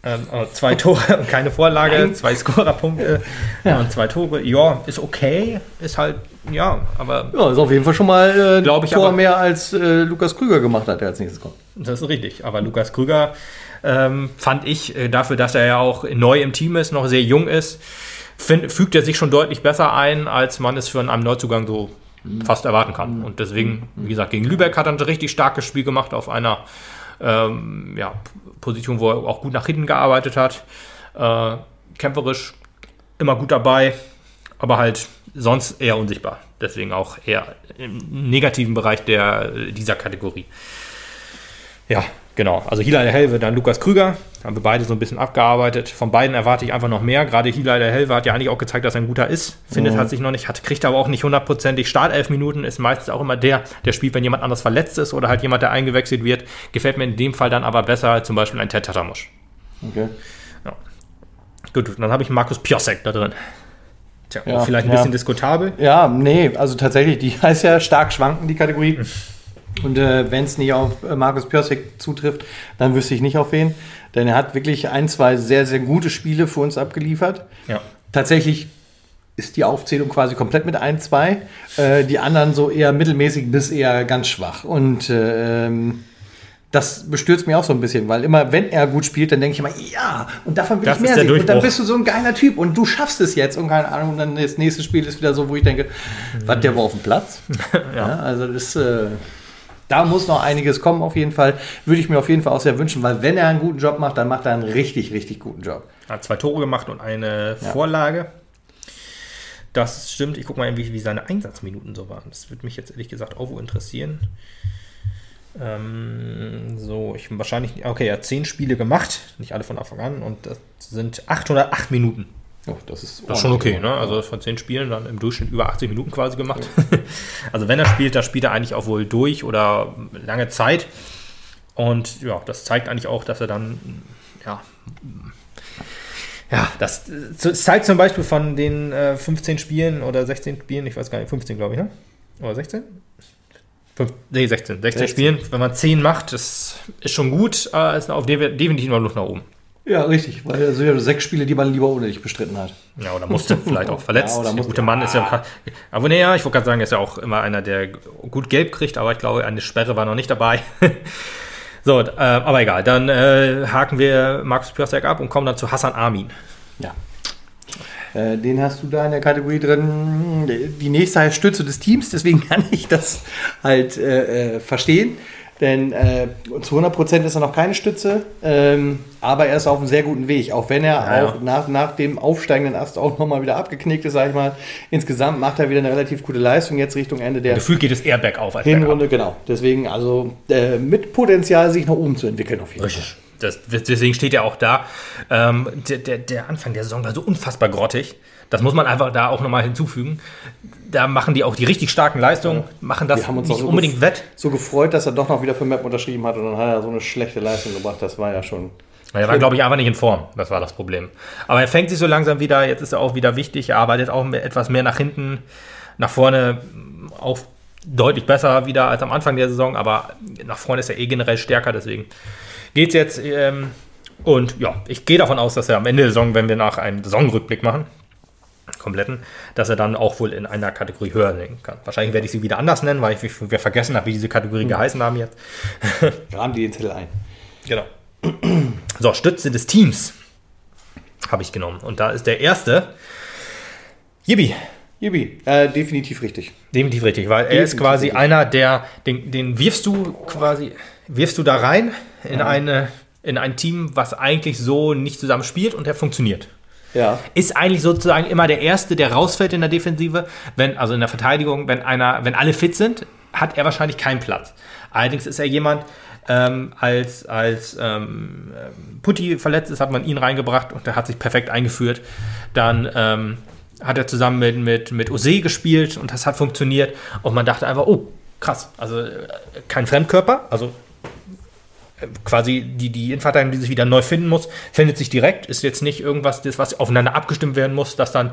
Ähm, zwei Tore und keine Vorlage, Nein. zwei Scorerpunkte und zwei Tore. Ja, ist okay, ist halt, ja, aber Ja, ist auf jeden Fall schon mal äh, Glaub ich Tor aber- mehr als äh, Lukas Krüger gemacht hat, der als nächstes kommt. Das ist richtig. Aber Lukas Krüger ähm, fand ich, äh, dafür, dass er ja auch neu im Team ist, noch sehr jung ist, find, fügt er sich schon deutlich besser ein, als man es für einen Neuzugang so fast erwarten kann. Und deswegen, wie gesagt, gegen Lübeck hat er ein richtig starkes Spiel gemacht auf einer ähm, ja, Position, wo er auch gut nach hinten gearbeitet hat. Äh, kämpferisch immer gut dabei, aber halt sonst eher unsichtbar. Deswegen auch eher im negativen Bereich der, dieser Kategorie. Ja, genau. Also Hilal Helve, dann Lukas Krüger. Haben wir beide so ein bisschen abgearbeitet. Von beiden erwarte ich einfach noch mehr. Gerade Hilal Helve hat ja eigentlich auch gezeigt, dass er ein guter ist. Findet, hat sich noch nicht, hat, kriegt aber auch nicht hundertprozentig Startelf Minuten. Ist meistens auch immer der, der spielt, wenn jemand anders verletzt ist oder halt jemand, der eingewechselt wird. Gefällt mir in dem Fall dann aber besser als zum Beispiel ein Ted Tatamusch. Okay. Gut, dann habe ich Markus Piosek da drin. Tja, Ja, vielleicht ein ja. bisschen diskutabel. Ja, nee, also tatsächlich, die heißt ja stark schwanken, die Kategorie. Und äh, wenn es nicht auf äh, Markus Piosek zutrifft, dann wüsste ich nicht auf wen. Denn er hat wirklich ein, zwei sehr, sehr gute Spiele für uns abgeliefert. Ja. Tatsächlich ist die Aufzählung quasi komplett mit ein, zwei. Äh, die anderen so eher mittelmäßig bis eher ganz schwach. Und äh, ähm, das bestürzt mich auch so ein bisschen, weil immer, wenn er gut spielt, dann denke ich immer, ja, und davon will Das ich mehr sehen. Und dann bist du so ein geiler Typ und du schaffst es jetzt und keine Ahnung, und dann das nächste Spiel ist wieder so, wo ich denke, was, der war auf dem Platz? ja. also das, äh, da muss noch einiges kommen auf jeden Fall. Würde ich mir auf jeden Fall auch sehr wünschen, weil wenn er einen guten Job macht, dann macht er einen richtig, richtig guten Job. Hat zwei Tore gemacht und eine Vorlage. Das stimmt. Ich gucke mal, wie, wie seine Einsatzminuten so waren. Das würde mich jetzt ehrlich gesagt auch wohl interessieren. Ähm, so, ich wahrscheinlich. Okay, er hat zehn Spiele gemacht, nicht alle von Anfang an, und das sind 808 Minuten. Oh, das ist, Das ist schon okay, ne? Also von zehn Spielen dann im Durchschnitt über 80 Minuten quasi gemacht. also wenn er spielt, da spielt er eigentlich auch wohl durch oder lange Zeit. Und ja, das zeigt eigentlich auch, dass er dann, ja, ja, das, das zeigt zum Beispiel von den äh, 15 Spielen oder 16 Spielen, ich weiß gar nicht, 15 glaube ich, ne? Oder 16? Fünf, nee, 16. 16, 16. Spielen, wenn man 10 macht, das ist schon gut, aber ist auf de- definitiv noch Luft nach oben. Ja, richtig, weil es sind ja sechs Spiele, die man lieber ohne dich bestritten hat. Ja, oder musste vielleicht auch verletzt. Ja, oder der gute Mann ist ja. Aber naja, ich wollte gerade sagen, er ist ja auch immer einer, der gut gelb kriegt, aber ich glaube, eine Sperre war noch nicht dabei. so, äh, aber egal. Dann äh, haken wir Markus Piosek ab und kommen dann zu Hassan Armin. Ja. Äh, Den hast du da in der Kategorie drin. Die nächste heißt Stütze des Teams, deswegen kann ich das halt äh, äh, verstehen. Denn äh, zu 100% ist er noch keine Stütze, ähm, aber er ist auf einem sehr guten Weg. Auch wenn er Ja, ja. auch nach, nach dem aufsteigenden Ast auch nochmal wieder abgeknickt ist, sag ich mal. Insgesamt macht er wieder eine relativ gute Leistung jetzt Richtung Ende der Gefühlt geht es eher bergauf als bergab. Hinrunde. Genau. Deswegen also äh, mit Potenzial, sich nach oben zu entwickeln auf jeden Fall. Richtig. Das, deswegen steht er auch da. Ähm, der, der, der Anfang der Saison war so unfassbar grottig. Das muss man einfach da auch nochmal hinzufügen. Da machen die auch die richtig starken Leistungen, machen das Wir haben uns nicht so unbedingt wett. so gefreut, dass er doch noch wieder für Map unterschrieben hat und dann hat er so eine schlechte Leistung gebracht. Das war ja schon. Er war, glaube ich, einfach nicht in Form. Das war das Problem. Aber er fängt sich so langsam wieder. Jetzt ist er auch wieder wichtig. Er arbeitet auch etwas mehr nach hinten. Nach vorne auch deutlich besser wieder als am Anfang der Saison. Aber nach vorne ist er eh generell stärker. Deswegen geht es jetzt. Ähm, und ja, ich gehe davon aus, dass er am Ende der Saison, wenn wir nach einem Saisonrückblick machen, kompletten, dass er dann auch wohl in einer Kategorie höher lenken kann. Wahrscheinlich werde ich sie wieder anders nennen, weil ich wir vergessen habe, wie diese Kategorie geheißen haben jetzt. Rahmen die den Zettel ein. Genau. So, Stütze des Teams habe ich genommen. Und da ist der erste Yibi. Jibi, äh, definitiv richtig. Definitiv richtig, weil er ist Definitiv quasi richtig. einer, der, den, den wirfst du quasi, wirfst du da rein in, eine, in ein Team, was eigentlich so nicht zusammen spielt und der funktioniert. Ja. Ist eigentlich sozusagen immer der Erste, der rausfällt in der Defensive, wenn, also in der Verteidigung, wenn einer, wenn alle fit sind, hat er wahrscheinlich keinen Platz. Allerdings ist er jemand, ähm, als, als ähm, ähm, Putti verletzt ist, hat man ihn reingebracht und der hat sich perfekt eingeführt. Dann ähm, hat er zusammen mit, mit, mit Ose gespielt und das hat funktioniert. Und man dachte einfach, oh, krass, also äh, kein Fremdkörper, also quasi die, die Innenverteidigung, die sich wieder neu finden muss, findet sich direkt, ist jetzt nicht irgendwas, das, was aufeinander abgestimmt werden muss, dass dann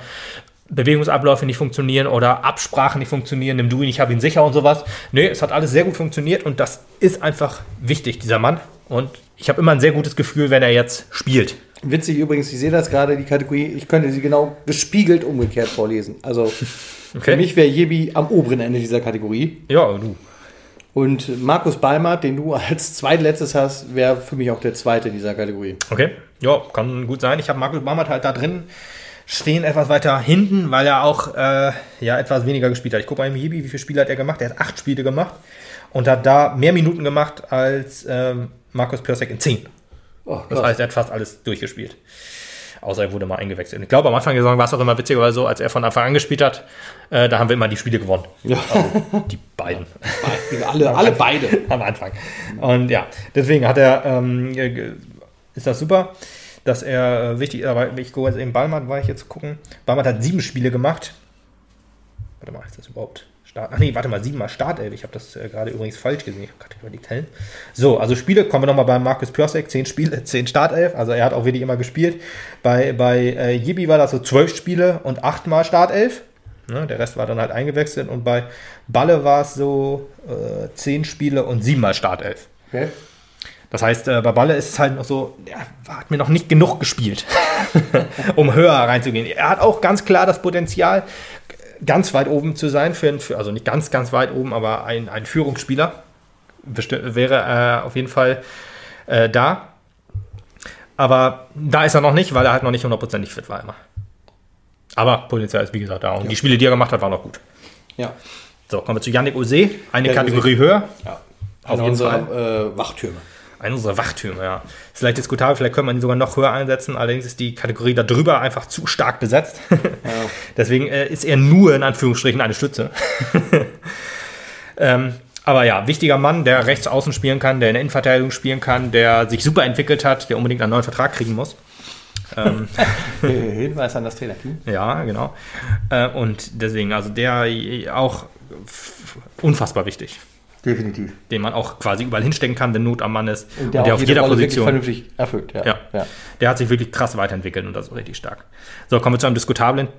Bewegungsabläufe nicht funktionieren oder Absprachen nicht funktionieren, nimm du ihn, ich habe ihn sicher und sowas. Nee, es hat alles sehr gut funktioniert und das ist einfach wichtig, dieser Mann. Und ich habe immer ein sehr gutes Gefühl, wenn er jetzt spielt. Witzig übrigens, ich sehe das gerade, die Kategorie, ich könnte sie genau gespiegelt umgekehrt vorlesen. Also für mich wäre Jebi am oberen Ende dieser Kategorie. Ja, du. Und Markus Balmert, den du als zweitletztes hast, wäre für mich auch der zweite dieser Kategorie. Okay, ja, kann gut sein. Ich habe Markus Baumert halt da drin stehen, etwas weiter hinten, weil er auch äh, ja, etwas weniger gespielt hat. Ich gucke mal im Hibi, wie viele Spiele hat er gemacht? Er hat acht Spiele gemacht und hat da mehr Minuten gemacht als ähm, Markus Piosek in zehn. Oh, Das heißt, er hat fast alles durchgespielt. Außer er wurde mal eingewechselt. Ich glaube, am Anfang der Saison war es auch immer witzigerweise so, als er von Anfang an gespielt hat, äh, da haben wir immer die Spiele gewonnen. Ja. Also die beiden. alle, alle beide. am Anfang. Und ja, deswegen hat er, ähm, ge- ist das super, dass er äh, wichtig ist. Aber ich gucke jetzt eben Balmert, war ich jetzt gucken. Balmert hat sieben Spiele gemacht. Warte mal, ist das überhaupt Start? Ach nee, warte mal, siebenmal Startelf. Ich habe das äh, gerade übrigens falsch gesehen. Ich habe gerade überlegt, hä? So, also Spiele, kommen wir nochmal bei Markus Piosek, zehn Spiele, zehn Startelf. Also er hat auch wirklich immer gespielt. Bei, bei äh, Jibi war das so zwölf Spiele und achtmal Startelf. Ne, der Rest war dann halt eingewechselt und bei Balle war es so äh, zehn Spiele und siebenmal Startelf. Okay. Das heißt, äh, bei Balle ist es halt noch so, er hat mir noch nicht genug gespielt, um höher reinzugehen. Er hat auch ganz klar das Potenzial, ganz weit oben zu sein, für, einen- für also nicht ganz, ganz weit oben, aber ein, ein Führungsspieler Besti- wäre äh, auf jeden Fall äh, da. Aber da ist er noch nicht, weil er halt noch nicht hundertprozentig fit war immer. Aber Potenzial ist wie gesagt da. Und die Spiele, die er gemacht hat, waren noch gut. Ja. So, kommen wir zu Yannick Ose, eine Yannick Kategorie höher. ja. Auf jeden unserer äh, Wachtürme. Einer unserer Wachtürme, ja. Ist vielleicht diskutabel, vielleicht könnte man ihn sogar noch höher einsetzen, allerdings ist die Kategorie da drüber einfach zu stark besetzt. Deswegen äh, ist er nur in Anführungsstrichen eine Stütze. ähm, aber ja, wichtiger Mann, der rechts außen spielen kann, der in der Innenverteidigung spielen kann, der sich super entwickelt hat, der unbedingt einen neuen Vertrag kriegen muss. Ähm, Äh, Hinweis an das Trainerteam. ja, genau. Äh, und deswegen, also der äh, auch unfassbar wichtig. Definitiv. Den man auch quasi überall hinstecken kann, wenn Not am Mann ist. Und der, auch auf jede jeder Rolle wirklich Position. vernünftig erfüllt. Ja. Ja. ja. Der hat sich wirklich krass weiterentwickelt und das ist richtig stark. So, kommen wir zu einem diskutablen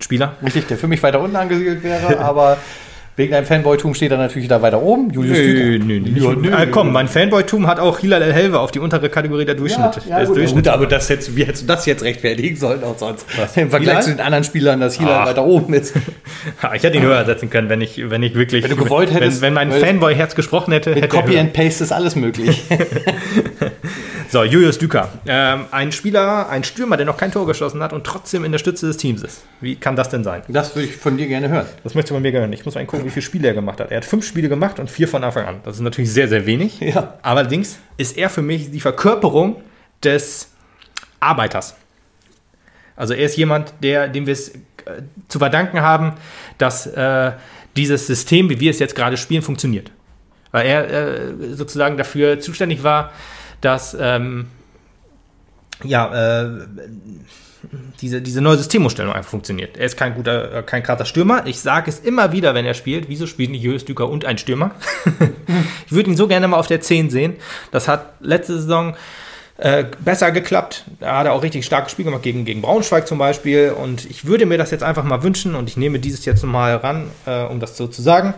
Spieler. Richtig, der für mich weiter unten angesiedelt wäre, aber wegen deinem Fanboytum steht er natürlich da weiter oben. Julius Düker. nö, nö. Äh, komm, mein Fanboy-Tum hat auch Hilal El Helve auf die untere Kategorie der Durchschnitt. Ja, ja, gut, Durchschnitts. gut, aber das hättest, wie hättest du das jetzt rechtfertigen sollen auch sonst? Im Vergleich Hilal? zu den anderen Spielern, dass Hilal Ach. weiter oben ist. Ja, ich hätte ihn höher setzen können, wenn ich, wenn ich wirklich. Wenn du gewollt hättest, Wenn, wenn mein Fanboy-Herz gesprochen hätte. Mit hätte Copy and Paste ist alles möglich. So, Julius Düker. Ähm, ein Spieler, ein Stürmer, der noch kein Tor geschossen hat und trotzdem in der Stütze des Teams ist. Wie kann das denn sein? Das würde ich von dir gerne hören. Das möchte man mir gerne. Ich muss mal gucken, wie viele Spiele er gemacht hat. Er hat fünf Spiele gemacht und vier von Anfang an. Das ist natürlich sehr, sehr wenig. Ja. Allerdings ist er für mich die Verkörperung des Arbeiters. Also er ist jemand, der, dem wir es äh, zu verdanken haben, dass äh, dieses System, wie wir es jetzt gerade spielen, funktioniert. Weil er äh, sozusagen dafür zuständig war, dass ähm, ja, äh, diese, diese neue Systemumstellung einfach funktioniert. Er ist kein guter, äh, kein krasser Stürmer. Ich sage es immer wieder, wenn er spielt. Wieso spielt nicht Julius Düker und ein Stürmer? ich würde ihn so gerne mal auf der 10 sehen. Das hat letzte Saison äh, besser geklappt. Da hat er auch richtig starkes Spiel gemacht gegen, gegen Braunschweig zum Beispiel. Und ich würde mir das jetzt einfach mal wünschen und ich nehme dieses jetzt mal ran, äh, um das so zu sagen.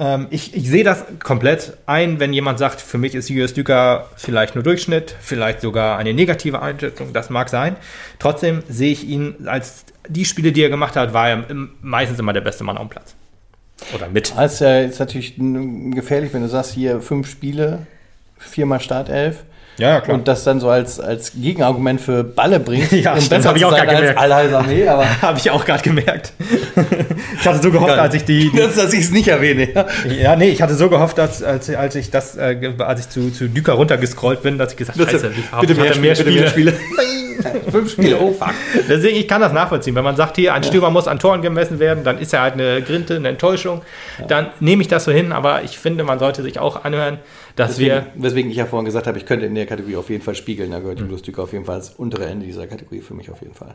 Ähm, ich, ich sehe das komplett ein, wenn jemand sagt, für mich ist Julius Düker vielleicht nur Durchschnitt, vielleicht sogar eine negative Einschätzung, das mag sein. Trotzdem sehe ich ihn als die Spiele, die er gemacht hat, war er meistens immer der beste Mann auf dem Platz. Oder mit. Das ist ja jetzt natürlich gefährlich, wenn du sagst, hier fünf Spiele, viermal Startelf. Ja, klar. Und das dann so als, als Gegenargument für Balle bringt. Ja, um stimmt, besser hab ich zu auch sein grad als gemerkt. Al Armee, aber Habe ich auch gerade gemerkt. ich hatte so gehofft, als ich die, die dass, dass ich es nicht erwähne. Ja. Ja, nee, ich hatte so gehofft, dass, als, als ich das, äh, als ich zu, zu Düker runtergescrollt bin, dass ich gesagt habe, scheiße, ich bitte mehr, Spiele, bitte mehr Spiele. Fünf Spiele, oh fuck. Deswegen, ich kann das nachvollziehen. Wenn man sagt, hier, ein Stürmer muss an Toren gemessen werden, dann ist er halt eine Grinte, eine Enttäuschung. Dann nehme ich das so hin, aber ich finde, man sollte sich auch anhören, dass Deswegen, wir. weswegen ich ja vorhin gesagt habe, ich könnte in der Kategorie auf jeden Fall spiegeln. Da gehört Julius Düker auf jeden Fall als untere Ende dieser Kategorie für mich auf jeden Fall.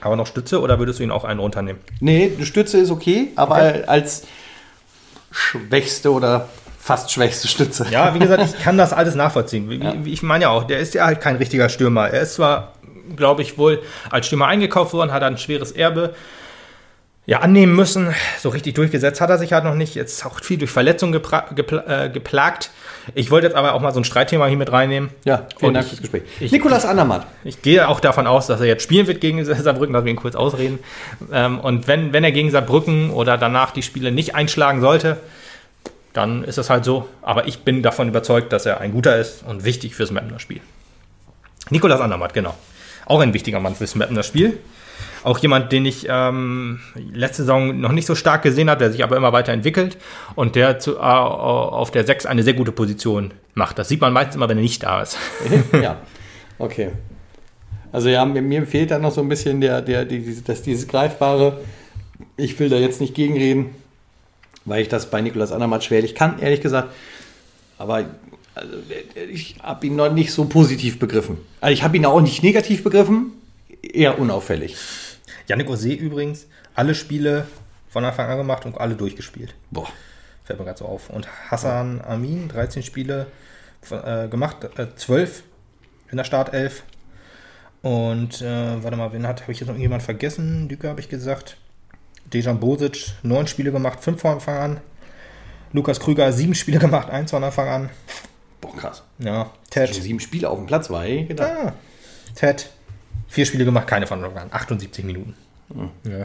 Aber noch Stütze oder würdest du ihn auch einen runternehmen? Nee, die Stütze ist okay, aber Okay. als schwächste oder fast schwächste Stütze. Ja, wie gesagt, ich kann das alles nachvollziehen. Wie, ich meine ja auch, der ist ja halt kein richtiger Stürmer. Er ist zwar, glaube ich, wohl als Stürmer eingekauft worden, hat ein schweres Erbe ja, annehmen müssen. So richtig durchgesetzt hat er sich halt noch nicht. Jetzt auch viel durch Verletzungen gepla äh, geplagt. Ich wollte jetzt aber auch mal so ein Streitthema hier mit reinnehmen. Ja, vielen Und Dank ich- fürs Gespräch. ich- Nikolas Andermatt. Ich gehe auch davon aus, dass er jetzt spielen wird gegen Saarbrücken, dass wir ihn kurz ausreden. Ähm, und wenn, wenn er gegen Saarbrücken oder danach die Spiele nicht einschlagen sollte, dann ist es halt so. Aber ich bin davon überzeugt, dass er ein guter ist und wichtig fürs Mappener Spiel. Nikolas Andermatt, genau. Auch ein wichtiger Mann fürs Mappener Spiel. Auch jemand, den ich ähm, letzte Saison noch nicht so stark gesehen habe, der sich aber immer weiterentwickelt und der zu, äh, auf der 6 eine sehr gute Position macht. Das sieht man meistens immer, wenn er nicht da ist. ja, okay. Also ja, mir, mir fehlt dann noch so ein bisschen der, der, die, das, dieses Greifbare. Ich will da jetzt nicht gegenreden, weil ich das bei Nikolas Andermatt schwerlich kann, ehrlich gesagt. Aber also, ich habe ihn noch nicht so positiv begriffen. Also ich habe ihn auch nicht negativ begriffen, eher unauffällig. Yannick Ose übrigens, alle Spiele von Anfang an gemacht und alle durchgespielt. Boah. Fällt mir gerade so auf. Und Hassan Amin, 13 Spiele äh, gemacht, äh, 12 in der Startelf. Und äh, warte mal, wen hat, habe ich jetzt noch irgendjemand vergessen? Düker habe ich gesagt. Dejan Bosic, 9 Spiele gemacht, 5 von Anfang an. Lukas Krüger, 7 Spiele gemacht, 1 von Anfang an. Boah, krass. Ja, Ted. sieben Spiele auf dem Platz war, ey. Gedacht. Ah, Ted. Vier Spiele gemacht, keine von an. 78 Minuten. Ja.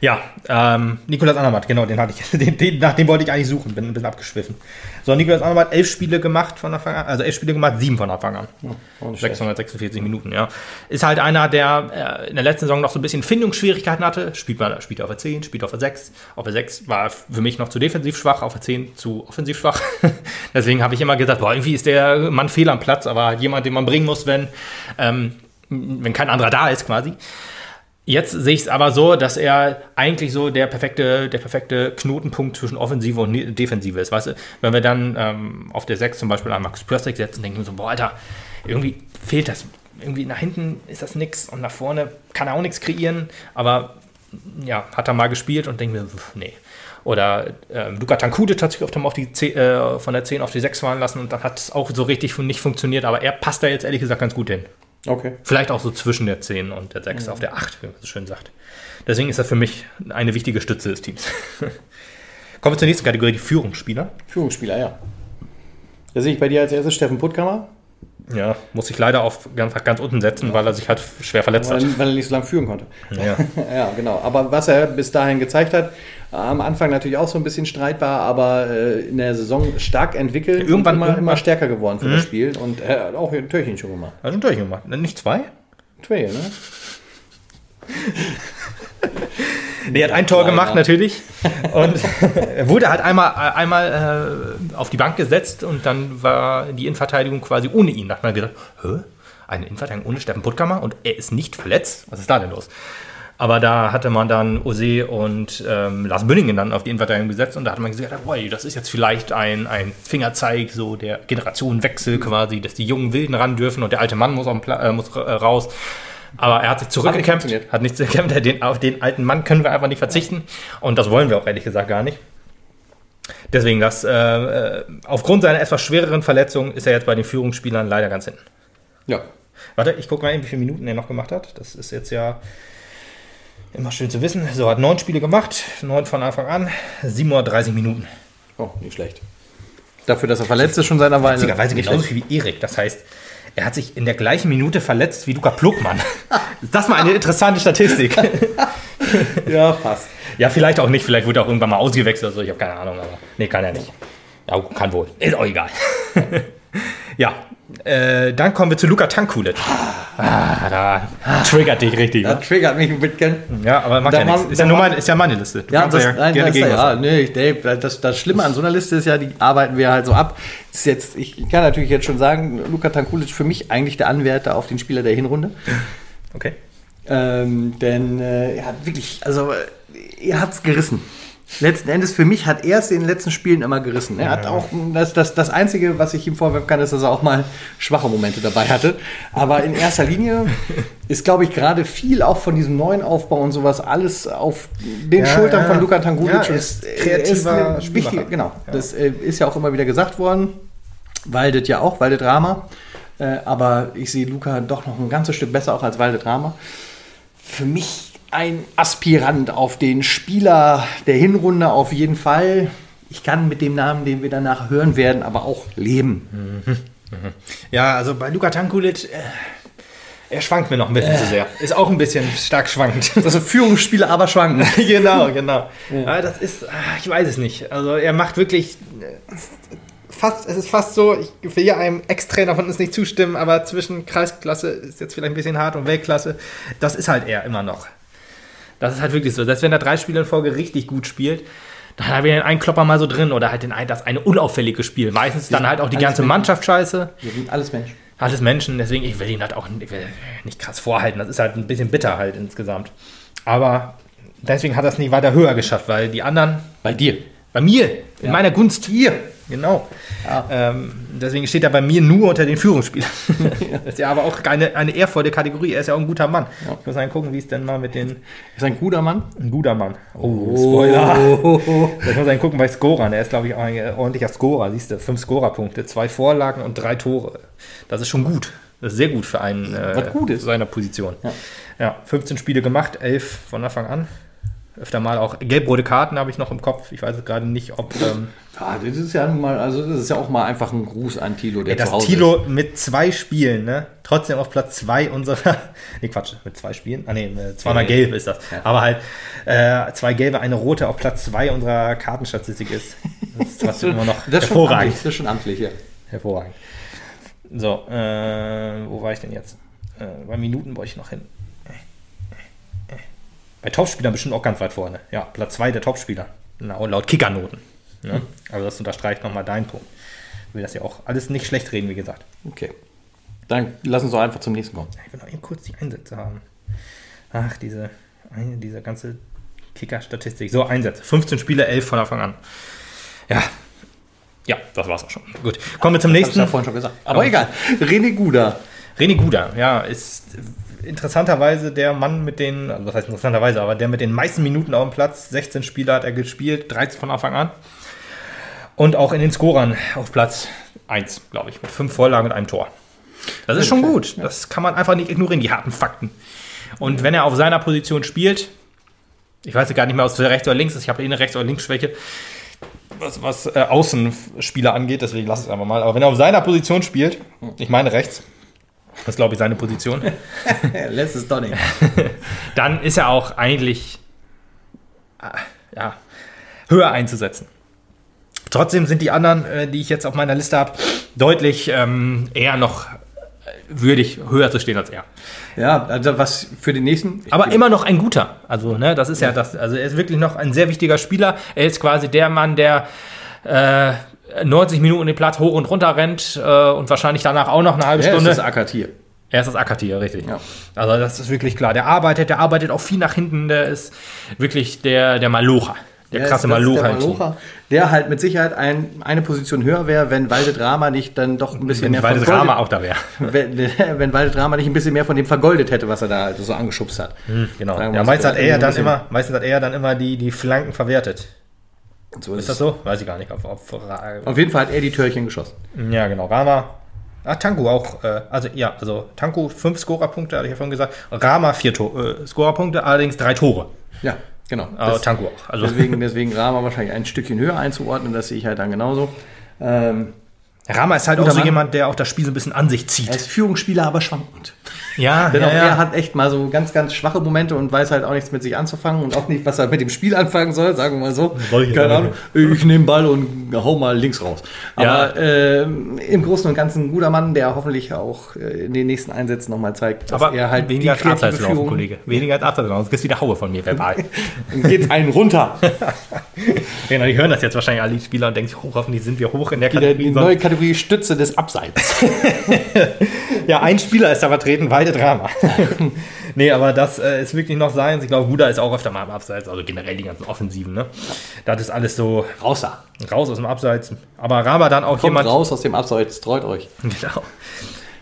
Ja, ähm, Nikolas Andermatt, genau, den hatte ich. Den, den, nach dem wollte ich eigentlich suchen, bin ein bisschen abgeschwiffen. So, Nikolas Andermatt, elf Spiele gemacht von Anfang an, also elf Spiele gemacht, sieben von Anfang an. schlecht. 646 Minuten, ja. Ist halt einer, der äh, in der letzten Saison noch so ein bisschen Findungsschwierigkeiten hatte. Spielt, man, spielt auf der 10, spielt auf der 6. Auf der 6 war für mich noch zu defensiv schwach, auf der 10 zu offensiv schwach. Deswegen habe ich immer gesagt, boah, irgendwie ist der Mann fehl am Platz, aber jemand, den man bringen muss, wenn, ähm, wenn kein anderer da ist, quasi. Jetzt sehe ich es aber so, dass er eigentlich so der perfekte, der perfekte Knotenpunkt zwischen Offensive und Defensive ist. Weißt du, wenn wir dann ähm, auf der 6 zum Beispiel an Max Pörstek setzen, denken wir so, boah, Alter, irgendwie fehlt das. Irgendwie nach hinten ist das nix und nach vorne kann er auch nichts kreieren, aber ja, hat er mal gespielt und denkt mir, pf, nee. Oder ähm, Luka Tankudic hat sich auf, auf die 10, äh, von der 10 auf die 6 fahren lassen und dann hat es auch so richtig nicht funktioniert, aber er passt da jetzt ehrlich gesagt ganz gut hin. Okay. Vielleicht auch so zwischen der 10 und der 6 auf der 8, wie man so schön sagt. Deswegen ist er für mich eine wichtige Stütze des Teams. Kommen wir zur nächsten Kategorie, die Führungsspieler. Führungsspieler, ja. Da sehe ich bei dir als erstes Steffen Puttkammer, Ja, muss ich leider auf ganz, ganz unten setzen, weil er sich halt schwer verletzt weil, hat. weil er nicht so lange führen konnte. Ja. Ja, genau. Aber was er bis dahin gezeigt hat, am Anfang natürlich auch so ein bisschen streitbar, aber äh, in der Saison stark entwickelt Irgendwann- und immer, stärker geworden für das Spiel. Und er hat auch ein Türchen schon gemacht. Hat schon durchgemacht. Nicht zwei? Twee, ne? Nee, er hat ein Tor gemacht, natürlich. Und er wurde halt einmal, einmal äh, auf die Bank gesetzt und dann war die Innenverteidigung quasi ohne ihn. Da hat man gedacht, hä? Eine Innenverteidigung ohne Steffen Puttkammer und er ist nicht verletzt? Was ist da denn los? Aber da hatte man dann Ose und ähm, Lars Bünningen dann auf die Innenverteidigung gesetzt und da hat man gesagt, boy, das ist jetzt vielleicht ein, ein Fingerzeig, so der Generationenwechsel quasi, dass die jungen Wilden ran dürfen und der alte Mann muss, äh, muss äh, raus. Aber er hat sich zurückgekämpft, hat nicht gekämpft, den, auf den alten Mann können wir einfach nicht verzichten und das wollen wir auch ehrlich gesagt gar nicht. Deswegen, das, äh, äh, aufgrund seiner etwas schwereren Verletzung ist er jetzt bei den Führungsspielern leider ganz hinten. Ja. Warte, ich gucke mal, eben, wie viele Minuten er noch gemacht hat. Das ist jetzt ja immer schön zu wissen. So, hat neun Spiele gemacht, neun von Anfang an, 730 Minuten. Oh, nicht schlecht. Dafür, dass er verletzt ist schon seiner Weile. Witzigerweise genauso viel wie Erik. Das heißt, er hat sich in der gleichen Minute verletzt wie Luca Pluckmann. Ist das mal eine interessante Statistik? Ja, fast. ja, vielleicht auch nicht. Vielleicht wurde er auch irgendwann mal ausgewechselt oder so. Ich habe keine Ahnung. Aber nee, kann er nicht. Ja, kann wohl. Ist auch egal. ja, äh, dann kommen wir zu Luka Tankulic. Ah, da triggert dich richtig. Das Ne? triggert mich ein bisschen. Ja, aber macht Da ja nichts. Ist da ja, meine, ist ja meine Liste. Du Ja, das, ja nein, gerne das, gegen ja, nee, ich- Dave, das, das Schlimme an so einer Liste ist ja, die arbeiten wir halt so ab. Ist jetzt, ich kann natürlich jetzt schon sagen, Luka Tankulic für mich eigentlich der Anwärter auf den Spieler der Hinrunde. Okay. Ähm, denn äh, hat wirklich, also äh, er hat es gerissen. Letzten Endes, für mich hat er es in den letzten Spielen immer gerissen. Er hat auch, das, das, das Einzige, was ich ihm vorwerfen kann, ist, dass er auch mal schwache Momente dabei hatte. Aber in erster Linie ist, glaube ich, gerade viel auch von diesem neuen Aufbau und sowas alles auf den Ja, Schultern ja. von Luka Tangulic. Ja, ist er kreativer Spielmacher. wichtige, genau. Das äh, ist ja auch immer wieder gesagt worden. Waldet ja auch, Waldet Rama. Äh, aber ich sehe Luca doch noch ein ganzes Stück besser auch als Waldet Rama. Für mich ein Aspirant auf den Spieler der Hinrunde auf jeden Fall. Ich kann mit dem Namen, den wir danach hören werden, aber auch leben. Ja, also bei Luka Tankulic, äh, er schwankt mir noch ein bisschen zu sehr. Ist auch ein bisschen stark schwankend. Also Führungsspieler, aber schwanken. genau, genau. Ja. das ist, ah, ich weiß es nicht. Also er macht wirklich äh, fast, es ist fast so, ich will ja einem Ex-Trainer von uns nicht zustimmen, aber zwischen Kreisklasse ist jetzt vielleicht ein bisschen hart und Weltklasse, das ist halt er immer noch. Das ist halt wirklich so. Selbst wenn er drei Spiele in Folge richtig gut spielt, dann hat er wieder einen Klopper mal so drin oder halt den ein, das eine unauffällige Spiel. Meistens dann halt auch die ganze Menschen. Mannschaft scheiße. Wir sind alles Menschen. Alles Menschen, deswegen, ich will ihn halt auch nicht krass vorhalten. Das ist halt ein bisschen bitter halt insgesamt. Aber deswegen hat er es nicht weiter höher geschafft, weil die anderen, Bei dir. bei mir, in meiner Gunst hier, genau. Ähm, deswegen steht er bei mir nur unter den Führungsspielern. das ist ja aber auch eine, eine ehrvolle Kategorie. Er ist ja auch ein guter Mann. Ich muss mal gucken, wie es denn mal mit den. Ist ein guter Mann. Ein guter Mann. Oh, Spoiler. Ich muss mal gucken bei Scorern. Er ist, glaube ich, auch ein ordentlicher Scorer. Siehst du, fünf Scorerpunkte, zwei Vorlagen und drei Tore. Das ist schon gut. Das ist sehr gut für einen äh, seiner Position. Ja. Ja. 15 Spiele gemacht, 11 von Anfang an. Öfter mal auch gelb-rote Karten habe ich noch im Kopf. Ich weiß gerade nicht, ob ähm, Ja, das ist ja mal, also das ist ja auch mal einfach ein Gruß an Tilo, der das zu Hause Tilo mit zwei Spielen, ne? Trotzdem auf Platz zwei unserer. nee, Quatsch, mit zwei Spielen. Ah, nee, äh, zweimal Nee. gelb ist das. Aber halt äh, zwei gelbe, eine rote auf Platz zwei unserer Kartenstatistik ist. Das ist trotzdem immer noch ist. Das ist hervorragend. amtlich, Das ist schon amtlich, ja. Hervorragend. So, äh, wo war ich denn jetzt? Äh, bei Minuten wollte ich noch hin. Bei Topspielern bestimmt auch ganz weit vorne. Ja, Platz 2 der Topspieler. Na, laut Kickernoten. Ne? Also das unterstreicht nochmal deinen Punkt. Ich will das ja auch alles nicht schlecht reden, wie gesagt. Okay. Dann lass uns doch einfach zum nächsten kommen. Ich will noch eben kurz die Einsätze haben. Ach, diese, diese ganze Kicker-Statistik. So, Einsätze. 15 Spiele, 11 von Anfang an. Ja. Ja, das war's auch schon. Gut. Kommen wir zum Hab ich nächsten. ja vorhin schon gesagt. Aber egal. René Guda. René Guda, ja, ist interessanterweise der Mann mit den, also was heißt interessanterweise, aber der mit den meisten Minuten auf dem Platz. 16 Spiele hat er gespielt, 13 von Anfang an. Und auch in den Scorern auf Platz 1, glaube ich, mit fünf Vorlagen und einem Tor. Das ist schon gut. Das kann man einfach nicht ignorieren, die harten Fakten. Und wenn er auf seiner Position spielt, ich weiß gar nicht mehr, ob es rechts oder links ist, ich habe eh eine Rechts- oder Linksschwäche, was, was äh, Außenspieler angeht, deswegen lass es einfach mal. Aber wenn er auf seiner Position spielt, ich meine rechts, das ist glaube ich seine Position, Lässt es doch nicht. dann ist er auch eigentlich äh, ja, höher einzusetzen. Trotzdem sind die anderen, äh, die ich jetzt auf meiner Liste habe, deutlich ähm, eher noch äh, würdig, höher zu stehen als er. Ja, also was für den nächsten. Aber immer noch ein guter. Also, ne, das ist ja das. Also, er ist wirklich noch ein sehr wichtiger Spieler. Er ist quasi der Mann, der äh, 90 Minuten den Platz hoch und runter rennt äh, und wahrscheinlich danach auch noch eine halbe Ja, Stunde. das ist Akatir. Er ist das Akatier, richtig. Ja. Also das ist wirklich klar. Der arbeitet, der arbeitet auch viel nach hinten. Der ist wirklich der, der Malocher. Der Ja, krasse das Malocher. Der. Malocher, der halt mit Sicherheit ein, eine Position höher wäre, wenn Waldet Rama nicht dann doch ein bisschen Wenn mehr weil das vergoldet- Drama auch da wäre. wenn, wenn Waldet Rama nicht ein bisschen mehr von dem vergoldet hätte, was er da halt so angeschubst hat. Genau. Sagen wir Ja, meistens hat er dann bisschen- immer, meistens hat er dann immer die, die Flanken verwertet. So Ist das so? Weiß ich gar nicht. Auf, auf, Auf jeden Fall hat er die Türchen geschossen. ja, genau. Rama Ah, Tanku auch. Äh, also ja, also Tanku fünf Scorerpunkte, hatte ich ja vorhin gesagt. Rama vier To- äh, Scorerpunkte, allerdings drei Tore. Ja, genau. Aber Das- Tanku auch. Also deswegen, deswegen Rama wahrscheinlich ein Stückchen höher einzuordnen, das sehe ich halt dann genauso. Ähm, Rama ist halt auch so Mann. jemand, der auch das Spiel so ein bisschen an sich zieht. er ist Führungsspieler, aber schwankend. Ja, Denn auch er hat echt mal so ganz, ganz schwache Momente und weiß halt auch nichts mit sich anzufangen und auch nicht, was er mit dem Spiel anfangen soll, sagen wir mal so. Solche Keine Sachen. Ahnung. Ich nehme Ball und hau mal links raus. Ja. Aber ähm, im Großen und Ganzen ein guter Mann, der hoffentlich auch äh, in den nächsten Einsätzen nochmal zeigt, dass aber er halt weniger als Abseitslaufen, Führung- Kollege. Weniger als Abseitslaufen. Sonst kriegst du wieder Haue von mir verbal. Dann geht's einen runter. genau, die hören das jetzt wahrscheinlich alle die Spieler und denken sich, oh, hoffentlich sind wir hoch in der Kategorie. die sonst- neue Kategorie Stütze des Abseits. Ja, ein Spieler ist da vertreten, beide Drama. nee, aber das äh, ist wirklich noch sein. Ich glaube, Buda ist auch öfter mal im Abseits, also generell die ganzen Offensiven. Ne? Das ist alles so Raus da. raus aus dem Abseits. Aber Rama dann auch Kommt jemand. raus aus dem Abseits, treut euch. Genau.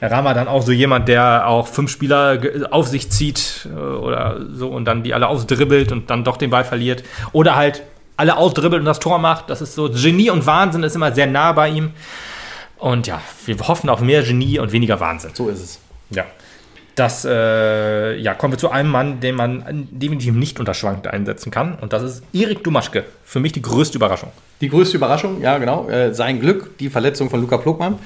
Rama dann auch so jemand, der auch fünf Spieler auf sich zieht äh, oder so und dann die alle ausdribbelt und dann doch den Ball verliert. Oder halt alle ausdribbelt und das Tor macht. Das ist so Genie und Wahnsinn ist immer sehr nah bei ihm. Und ja, wir hoffen auf mehr Genie und weniger Wahnsinn. So ist es. Ja. Das, äh, ja, kommen wir zu einem Mann, den man definitiv nicht unter Schwank einsetzen kann. Und das ist Erik Dumaschke. Für mich die größte Überraschung. Die größte Überraschung, ja genau, äh, sein Glück, die Verletzung von Luca Plogmann,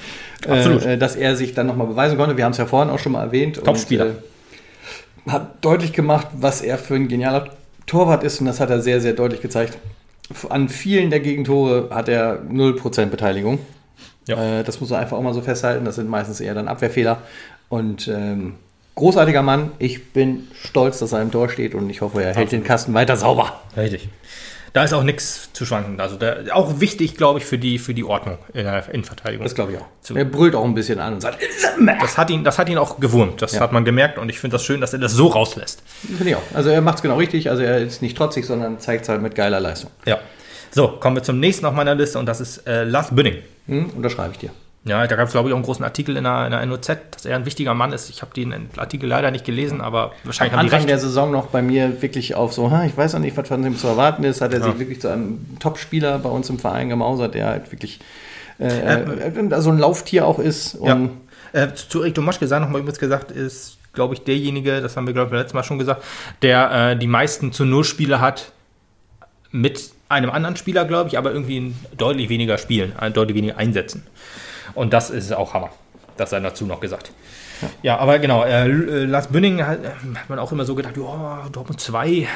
Absolut. äh, äh, dass er sich dann nochmal beweisen konnte. Wir haben es ja vorhin auch schon mal erwähnt. Topspieler. Äh, hat deutlich gemacht, was er für ein genialer Torwart ist und das hat er sehr, sehr deutlich gezeigt. An vielen der Gegentore hat er 0% Beteiligung. Ja. Äh, das muss man einfach auch mal so festhalten. Das sind meistens eher dann Abwehrfehler. Und ähm, großartiger Mann. Ich bin stolz, dass er im Tor steht und ich hoffe, er hält den Kasten weiter sauber. Richtig. Da ist auch nichts zu schwanken. Also der, auch wichtig, glaube ich, für die, für die Ordnung in der Innenverteidigung. Das glaube ich auch. Zu- Er brüllt auch ein bisschen an und sagt, Das hat ihn, das hat ihn auch gewurmt. Das Ja. hat man gemerkt und ich finde das schön, dass er das so rauslässt. Finde ich auch. Also er macht es genau richtig. Also er ist nicht trotzig, sondern zeigt es halt mit geiler Leistung. Ja. So, kommen wir zum nächsten auf meiner Liste und das ist äh, Lars Bünding. Hm, unterschreibe ich dir. Ja, da gab es, glaube ich, auch einen großen Artikel in der, in der NOZ, dass er ein wichtiger Mann ist. Ich habe den Artikel leider nicht gelesen, aber wahrscheinlich Am haben die Anfang recht. der Saison noch bei mir wirklich auf so, "Ha, ich weiß noch nicht, was von ihm zu erwarten ist, hat er Ja. sich wirklich zu einem Top-Spieler bei uns im Verein gemausert, der halt wirklich äh, äh, so ein Lauftier auch ist. Ja. Äh, zu Erik Domaschke sei noch mal übrigens gesagt, ist, glaube ich, derjenige, das haben wir, glaube ich, letztes Mal schon gesagt, der äh, die meisten zu Null Spiele hat mit einem anderen Spieler, glaube ich, aber irgendwie deutlich weniger Spielen, äh, deutlich weniger Einsätzen. Und das ist auch Hammer. Das sei dazu noch gesagt. Ja, aber genau, äh, äh, Lars Bünning hat, äh, hat man auch immer so gedacht, ja, Dortmund 2,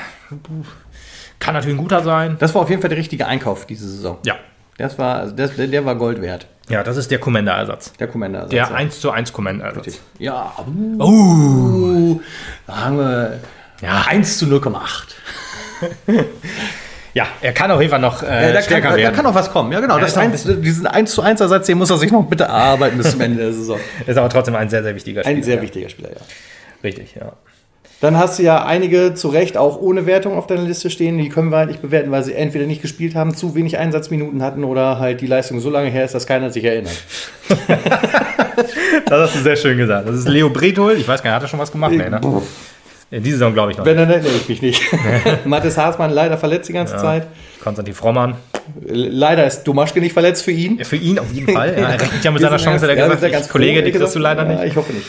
kann natürlich ein guter sein. das war auf jeden Fall der richtige Einkauf diese Saison. Ja, Das war, also das, der, der war Gold wert, ja das ist der Commander-Ersatz. der Commander. Der Also, 1 zu 1 Commander-Ersatz. Ja, Oh, uh, da haben wir Ja. 1 zu 0,8. Ja, er kann auf jeden Fall noch äh, Ja, da, kann, stärker da, werden. kann auch was kommen. Ja, genau. Ja, das ist ein 1, diesen 1 zu 1 Ersatz, den muss er sich noch bitte erarbeiten bis zum Ende der Saison. Ist aber trotzdem ein sehr, sehr wichtiger Spieler. Ein sehr ja. wichtiger Spieler, ja. Richtig, ja. Dann hast du ja einige zu Recht auch ohne Wertung auf deiner Liste stehen. Die können wir halt nicht bewerten, weil sie entweder nicht gespielt haben, zu wenig Einsatzminuten hatten oder halt die Leistung so lange her ist, dass keiner sich erinnert. Das hast du sehr schön gesagt. Das ist Leo Bretol. Ich weiß gar nicht, hat er schon was gemacht? Nee, ne? In dieser Saison glaube ich noch. Wenn, dann erinnere ich mich nicht. Mathis Haasmann leider verletzt die ganze Ja. Zeit. Konstantin Frommann. Leider ist Domaschke nicht verletzt für ihn. Für ihn auf jeden Fall. Ja, er rechnet ja mit seiner Chance, er ganz- ja, gesagt, ganz Kollege, die kriegst du leider Ja, nicht. ich hoffe nicht.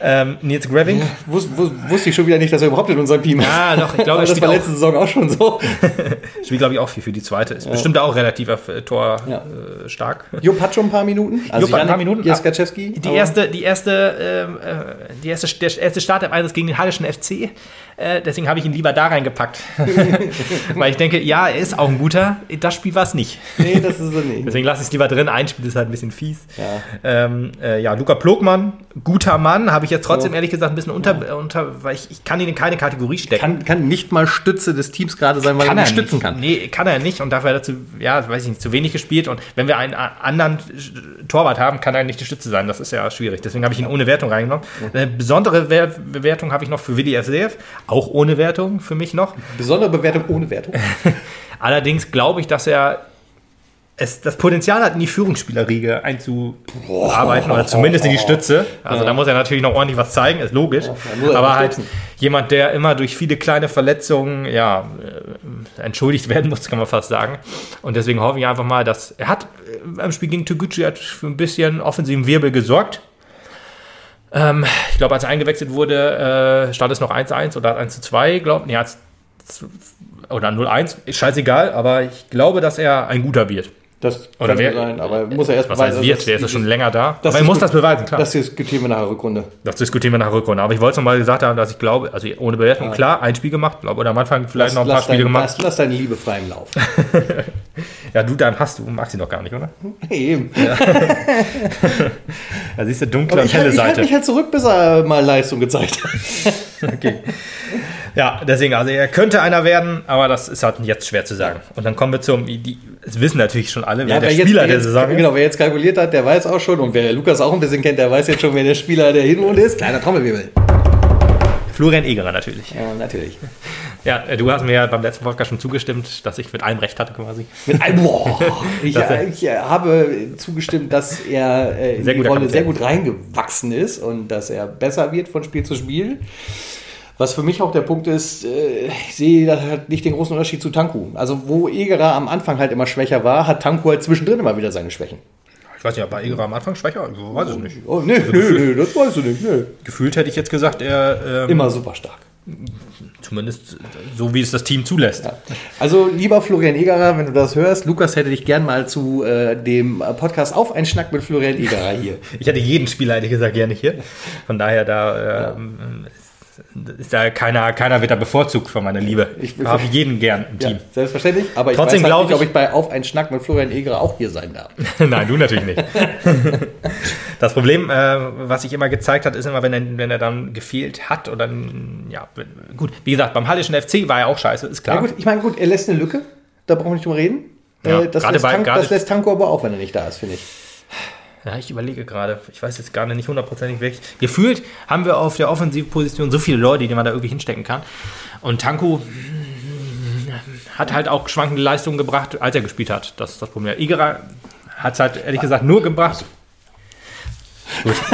Ähm, Nils Graving. Wus, wus, wusste ich schon wieder nicht, dass er überhaupt in unserem Team ist. Ja, doch, ich glaube, das war letzte Saison auch schon so. spielt, glaube ich, auch viel für die zweite. Ist bestimmt auch relativ äh, Tor Ja. äh, stark. Jupp hat schon ein paar Minuten. Also Jupp hat ein paar Minuten. Jaskaczewski. Die erste, die erste, ähm, äh, die erste, der erste Start im Einsatz gegen den Hallischen FC. Äh, deswegen habe ich ihn lieber da reingepackt. Weil ich denke, ja, er ist auch ein guter. Das Spiel war es nicht. Nee, das ist er nicht. Deswegen lasse ich es lieber drin. Ein Spiel ist halt ein bisschen fies. Ja. Ähm, äh, ja, Luca Plogmann, guter Mann, habe ich jetzt trotzdem So. ehrlich gesagt ein bisschen unter, unter weil ich, ich kann ihn in keine Kategorie stecken. Kann, kann nicht mal Stütze des Teams gerade sein, weil er nicht stützen kann. Nee, kann er nicht und dafür hat er zu, ja, weiß ich nicht, zu wenig gespielt. Und wenn wir einen anderen Torwart haben, kann er nicht die Stütze sein. Das ist ja schwierig. Deswegen habe ich ihn ohne Wertung reingenommen. Eine besondere Wer Bewertung habe ich noch für Willi FCF, auch ohne Wertung für mich noch. Besondere Bewertung ohne Wertung. Allerdings glaube ich, dass er es, das Potenzial hat, in die Führungsspielerriege einzuarbeiten oder zumindest in die Stütze. Also da muss er natürlich noch ordentlich was zeigen, ist logisch. er Aber halt stützen. jemand, der immer durch viele kleine Verletzungen ja, äh, entschuldigt werden muss, kann man fast sagen. Und deswegen hoffe ich einfach mal, dass er hat äh, im Spiel gegen Toguchi hat für ein bisschen offensiven Wirbel gesorgt. Ähm, ich glaube, als er eingewechselt wurde, äh, stand es noch 1-1 oder 1-2, glaube ich. Nee, oder 0-1, ist scheißegal, aber ich glaube, dass er ein guter wird. Das Oder kann wer- sein, aber muss er erst Was heißt wird, der ist ja schon länger da. aber er muss das beweisen, klar. Das diskutieren wir nach der Rückrunde. Das diskutieren wir nach der Rückrunde. Aber ich wollte es nochmal gesagt haben, dass ich glaube, also ohne Bewertung, klar, ein Spiel gemacht, glaube, oder am Anfang vielleicht noch ein paar lass, Spiele dein, gemacht. lass, lass deine Liebe freien Lauf. Ja, du, dann hast du, magst ihn doch gar nicht, oder? Eben. Da siehst du dunkle und ich halte helle ich halt Seite. mich halt zurück, bis er mal Leistung gezeigt hat. Okay. Ja, deswegen, also er könnte einer werden, aber das ist halt jetzt schwer zu sagen. Und dann kommen wir zum, die, das wissen natürlich schon alle, wer der wer Spieler wer der jetzt, Saison ist. Genau, wer jetzt kalkuliert hat, der weiß auch schon. Und wer Lukas auch ein bisschen kennt, der weiß jetzt schon, wer der Spieler der Hinrunde ist. Kleiner Trommelwirbel. Florian Egerer natürlich. Ja, natürlich. Ja, äh, du hast mir ja beim letzten Podcast schon zugestimmt, dass ich mit allem recht hatte quasi. Mit einem, boah, ich, ich äh, habe zugestimmt, dass er äh, in Sehr die Rolle Kapitän. sehr gut reingewachsen ist und dass er besser wird von Spiel zu Spiel. Was für mich auch der Punkt ist, ich sehe da halt nicht den großen Unterschied zu Tanku. Also wo Egerer am Anfang halt immer schwächer war, hat Tanku halt zwischendrin immer wieder seine Schwächen. Ich weiß nicht, ob bei Egerer am Anfang schwächer, ich weiß es nicht. Oh, nee, nee, nee, das weißt du nicht. Nee. Gefühlt hätte ich jetzt gesagt, er ähm, Immer super stark. Zumindest so wie es das Team zulässt. Also, lieber Florian Egerer, wenn du das hörst, Lukas hätte dich gern mal zu äh, dem Podcast auf einen Schnack mit Florian Egerer hier. Ich hätte jeden Spieler, ehrlich gesagt, gerne hier. Von daher, da ähm, ist, ist da keiner, keiner wird da bevorzugt von meiner Liebe. Ich Ich- habe jeden gern im Ja, Team. selbstverständlich. Aber ich Trotzdem weiß halt nicht, ob ich- ich bei Auf einen Schnack mit Florian Egerer auch hier sein darf. Nein, du natürlich nicht. Das Problem, äh, was sich immer gezeigt hat, ist immer, wenn er, wenn er dann gefehlt hat oder ja, gut, wie gesagt, beim Hallischen FC war er auch scheiße, ist klar. Ja, gut, ich meine, gut, er lässt eine Lücke. Da brauchen wir nicht drüber reden. Ja, Äh, das, gerade lässt bei- Tank, das lässt Tanko aber auch, wenn er nicht da ist, finde ich. Ja, ich überlege gerade. Ich weiß jetzt gar nicht hundertprozentig weg. Gefühlt haben wir auf der Offensivposition so viele Leute, die man da irgendwie hinstecken kann. Und Tanku hat halt auch schwankende Leistungen gebracht, als er gespielt hat. Das ist das Problem. Igerer hat es halt ehrlich gesagt nur gebracht. Gut.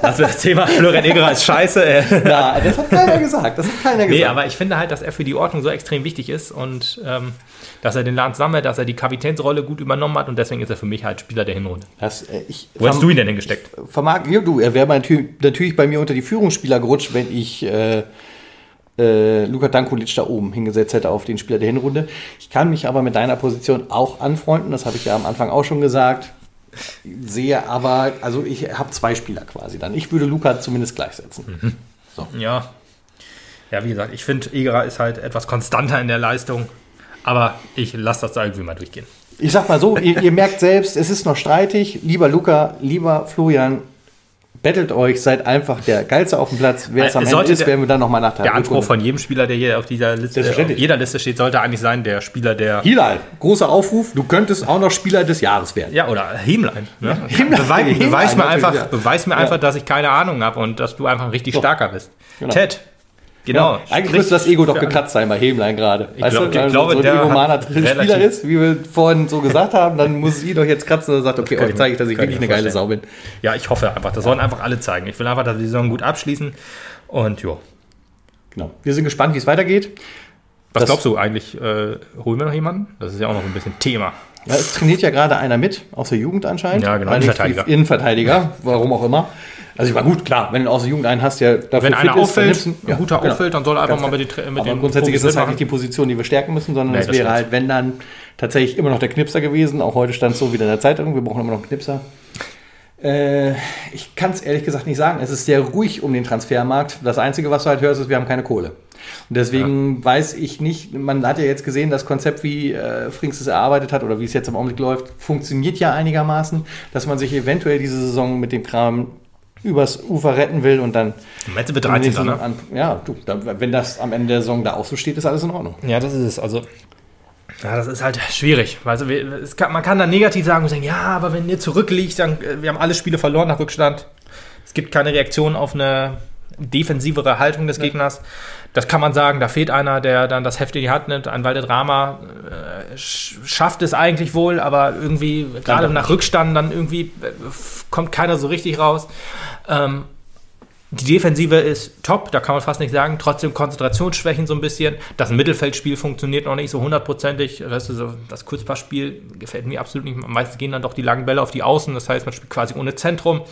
Das ist das Thema. Florian Egerer ist scheiße. Na, das hat keiner gesagt. Das hat keiner gesagt. Nee, aber ich finde halt, dass er für die Ordnung so extrem wichtig ist und ähm, dass er den Laden sammelt, dass er die Kapitänsrolle gut übernommen hat und deswegen ist er für mich halt Spieler der Hinrunde. das, äh, Wo hast du ihn denn hingesteckt? vermag, ja, du, er wäre natü- natürlich bei mir unter die Führungsspieler gerutscht, wenn ich äh, äh, Luka Dankulic da oben hingesetzt hätte auf den Spieler der Hinrunde. Ich kann mich aber mit deiner Position auch anfreunden, das habe ich ja am Anfang auch schon gesagt. Sehe aber, also ich habe zwei Spieler quasi dann. Ich würde Luka zumindest gleichsetzen. Ja. Ja, wie gesagt, ich finde, Egerer ist halt etwas konstanter in der Leistung. Aber ich lasse das da irgendwie mal durchgehen. Ich sag mal so, ihr, ihr merkt selbst, es ist noch streitig. Lieber Luca, lieber Florian, bettelt euch, seid einfach der Geilste auf dem Platz. Wer es am Ende ist, der- werden wir dann nochmal nach der Anspruch von jedem Spieler, der hier auf dieser Liste, auf jeder Liste steht, sollte eigentlich sein, der Spieler, der. Hilal, großer Aufruf, du könntest auch noch Spieler des Jahres werden. Ja, oder Hemlein. Ne? Hemlein, Beweis, Hemlein, beweis mir einfach, ja. beweis mir Ja. einfach, dass ich keine Ahnung habe und dass du einfach ein richtig starker bist. Genau. Ted. Genau. Ja, eigentlich müsste das Ego doch gekratzt sein bei Hemlein gerade. Ich glaub- ich Weil glaube, so ein der egomaner Spieler ist, wie wir vorhin so gesagt haben, dann muss sie doch jetzt kratzen und sagt, okay, euch zeige ich, dass ich wirklich eine geile Sau vorstellen. bin. Ja, ich hoffe einfach. Das sollen einfach alle zeigen. Ich will einfach, dass wir die Saison gut abschließen. Und jo. Genau. Wir sind gespannt, wie es weitergeht. Was Das- glaubst du eigentlich? Äh, holen wir noch jemanden? Das ist ja auch noch ein bisschen Thema. Ja, es trainiert ja gerade einer mit, aus der Jugend anscheinend. Ja, genau, Innenverteidiger. Innenverteidiger, warum auch immer. Also ich war gut, klar, wenn du aus der Jugend einen hast, der dafür Wenn einer fit ist, dann auffällt, ein guter genau. auffällt, dann soll er einfach Ganz mal mit den, mit Aber grundsätzlich ist das halt nicht die. Position, die wir stärken müssen, sondern Nee, es das wäre halt, wenn dann tatsächlich immer noch der Knipser gewesen. Auch heute stand es so wieder in der Zeitung, wir brauchen immer noch einen Knipser. Äh, ich kann es ehrlich gesagt nicht sagen. Es ist sehr ruhig um den Transfermarkt. Das Einzige, was du halt hörst, ist, wir haben keine Kohle. Und deswegen weiß ich nicht, man hat ja jetzt gesehen, das Konzept, wie äh, Frings es erarbeitet hat oder wie es jetzt im Augenblick läuft, funktioniert ja einigermaßen, dass man sich eventuell diese Saison mit dem Kram übers Ufer retten will und dann Mette wird in der 13. nächsten Ne? An, ja, du, da, wenn das am Ende der Saison da auch so steht, ist alles in Ordnung. Ja, das ist es. Also, ja, das ist halt schwierig. Also, kann, man kann dann negativ sagen und sagen, ja, aber wenn ihr zurückliegt, dann äh, wir haben alle Spiele verloren nach Rückstand. Es gibt keine Reaktion auf eine defensivere Haltung des Gegners. Das kann man sagen, da fehlt einer, der dann das Heft in die Hand nimmt. Ein Valdedrama äh, sch- schafft es eigentlich wohl, aber irgendwie, gerade nach Rückstand, dann irgendwie äh, kommt keiner so richtig raus. Ähm, die Defensive ist top, da kann man fast nicht sagen. Trotzdem Konzentrationsschwächen so ein bisschen. Das Mittelfeldspiel funktioniert noch nicht so hundertprozentig. Das, ist das Kurzpassspiel gefällt mir absolut nicht. Meistens gehen dann doch die langen Bälle auf die Außen. Das heißt, man spielt quasi ohne Zentrum.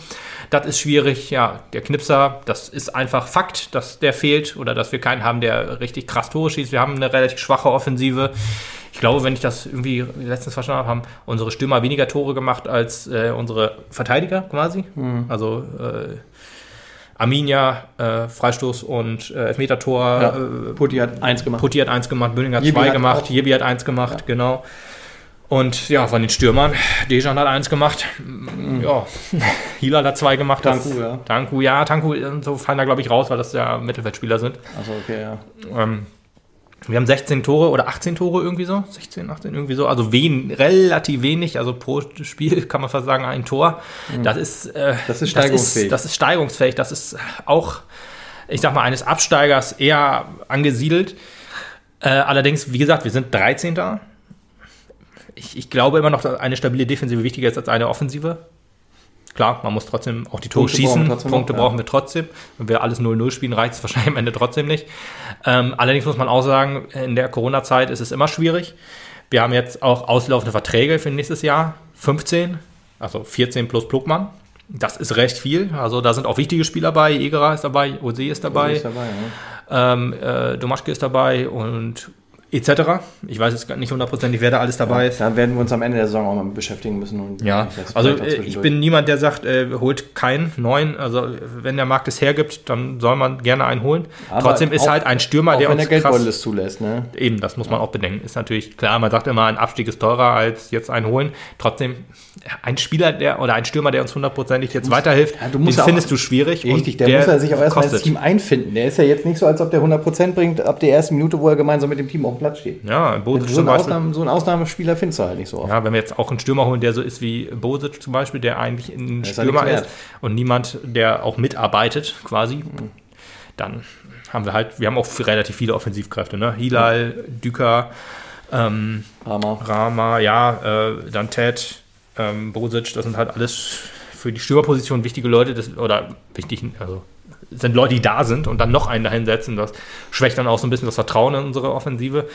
Das ist schwierig. Ja, der Knipser, das ist einfach Fakt, dass der fehlt oder dass wir keinen haben, der richtig krass Tore schießt. Wir haben eine relativ schwache Offensive. Ich glaube, wenn ich das irgendwie letztens verstanden habe, haben unsere Stürmer weniger Tore gemacht als äh, unsere Verteidiger quasi. Mhm. Also äh, Arminia, äh, Freistoß und äh, Elfmeter-Tor. Ja. Äh, Putti hat eins gemacht. Putti hat eins gemacht, Böning hat Jebi zwei hat gemacht, auch- Jebi hat eins gemacht, genau. Und ja, von den Stürmern, Dejan hat eins gemacht, ja, Hilal hat zwei gemacht. das- Mhm. Tanku, ja. Tanku, ja, Tanku und so fallen da, glaube ich, raus, weil das ja Mittelfeldspieler sind. Achso, okay, ja. Ähm, wir haben 16 Tore oder 18 Tore irgendwie so, 16, 18 irgendwie so, also wen, relativ wenig, also pro Spiel kann man fast sagen ein Tor. Das ist äh, Mhm. Das ist steigerungsfähig. Das ist, das ist steigerungsfähig. Das ist auch, ich sag mal, eines Absteigers eher angesiedelt. Äh, allerdings, wie gesagt, wir sind 13. Ich, ich glaube immer noch, dass eine stabile Defensive wichtiger ist als eine Offensive. Klar, man muss trotzdem auch die Tore Punkte brauchen schießen. trotzdem Punkte noch, ja. brauchen wir trotzdem. Wenn wir alles 0-0 spielen, reicht es wahrscheinlich am Ende trotzdem nicht. Ähm, allerdings muss man auch sagen, in der Corona-Zeit ist es immer schwierig. Wir haben jetzt auch auslaufende Verträge für nächstes Jahr. 15, also 14 plus Plugmann. Das ist recht viel. Also da sind auch wichtige Spieler bei. Egerer ist dabei, Ose ist dabei, Ist dabei ja. ähm, äh, Domaschke ist dabei und etc. Ich weiß jetzt gar nicht hundertprozentig, wer da alles dabei ist. Da werden wir uns am Ende der Saison auch mal beschäftigen müssen. Und Ja, also äh, ich bin niemand, der sagt, äh, holt keinen neuen. Also wenn der Markt es hergibt, dann soll man gerne einen holen. Aber Trotzdem ist auch- halt ein Stürmer, der wenn uns der Geldbeutel krass, es zulässt, ne? eben, das muss man auch bedenken. Ist natürlich klar, man sagt immer, ein Abstieg ist teurer als jetzt einen holen. Trotzdem ja, ein Spieler, der oder ein Stürmer, der uns hundertprozentig jetzt weiterhilft, ja, musst den ja auch- findest du schwierig. Richtig, und der, muss ja sich auch erstmal ins. Team einfinden. Der ist ja jetzt nicht so, als ob der 100% bringt ab der ersten Minute, wo er gemeinsam mit dem Team auf dem Platz steht. Ja, Bosic So zum einen, Beispiel. Ausnahme, so einen Ausnahmespieler findest du halt nicht so oft. Ja, wenn wir jetzt auch einen Stürmer holen, der so ist wie Bosic zum Beispiel, der eigentlich ein ist ja Stürmer ist wert. und niemand, der auch mitarbeitet quasi, dann haben wir halt, wir haben auch relativ viele Offensivkräfte, ne? Hilal, Düker, ähm, Hammer. Rama, ja, äh, dann Ted, ähm, Bosic, das sind halt alles für die Stürmerposition wichtige Leute, das, oder wichtig, also sind Leute, die da sind und dann noch einen dahinsetzen, das schwächt dann auch so ein bisschen das Vertrauen in unsere Offensive.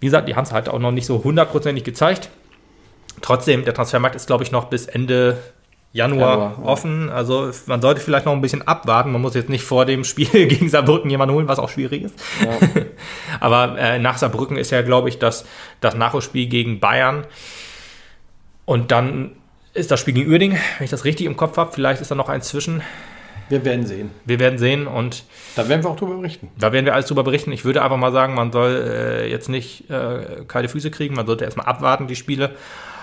Wie gesagt, die haben es halt auch noch nicht so hundertprozentig gezeigt. Trotzdem, der Transfermarkt ist, glaube ich, noch bis Ende Januar, Januar, ja. offen. Also man sollte vielleicht noch ein bisschen abwarten. Man muss jetzt nicht vor dem Spiel gegen Saarbrücken jemanden holen, was auch schwierig ist. Aber äh, nach Saarbrücken ist ja, glaube ich, das, das Nachholspiel gegen Bayern. Und dann ist das Spiel gegen Uerding, wenn ich das richtig im Kopf habe. Vielleicht ist da noch eins zwischen. Wir werden sehen. Wir werden sehen und Da werden wir auch drüber berichten. da werden wir alles drüber berichten. Ich würde einfach mal sagen, man soll äh, jetzt nicht äh, kalte Füße kriegen. Man sollte erstmal abwarten, die Spiele,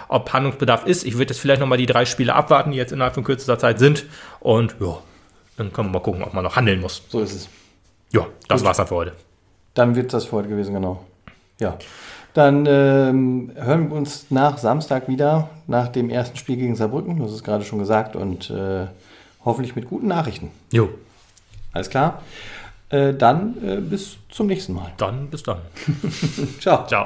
ob Handlungsbedarf ist. Ich würde jetzt vielleicht nochmal die drei Spiele abwarten, die jetzt innerhalb von kürzester Zeit sind. Und ja, dann können wir mal gucken, ob man noch handeln muss. So ist es. Ja, das Gut. war's dann für heute. Dann wird das für heute gewesen, genau. Ja. Dann ähm, hören wir uns nach Samstag wieder, nach dem ersten Spiel gegen Saarbrücken. Du hast es gerade schon gesagt. Und äh, hoffentlich mit guten Nachrichten. Jo, Alles klar? Äh, dann äh, bis zum nächsten Mal. dann bis dann. Ciao. Ciao.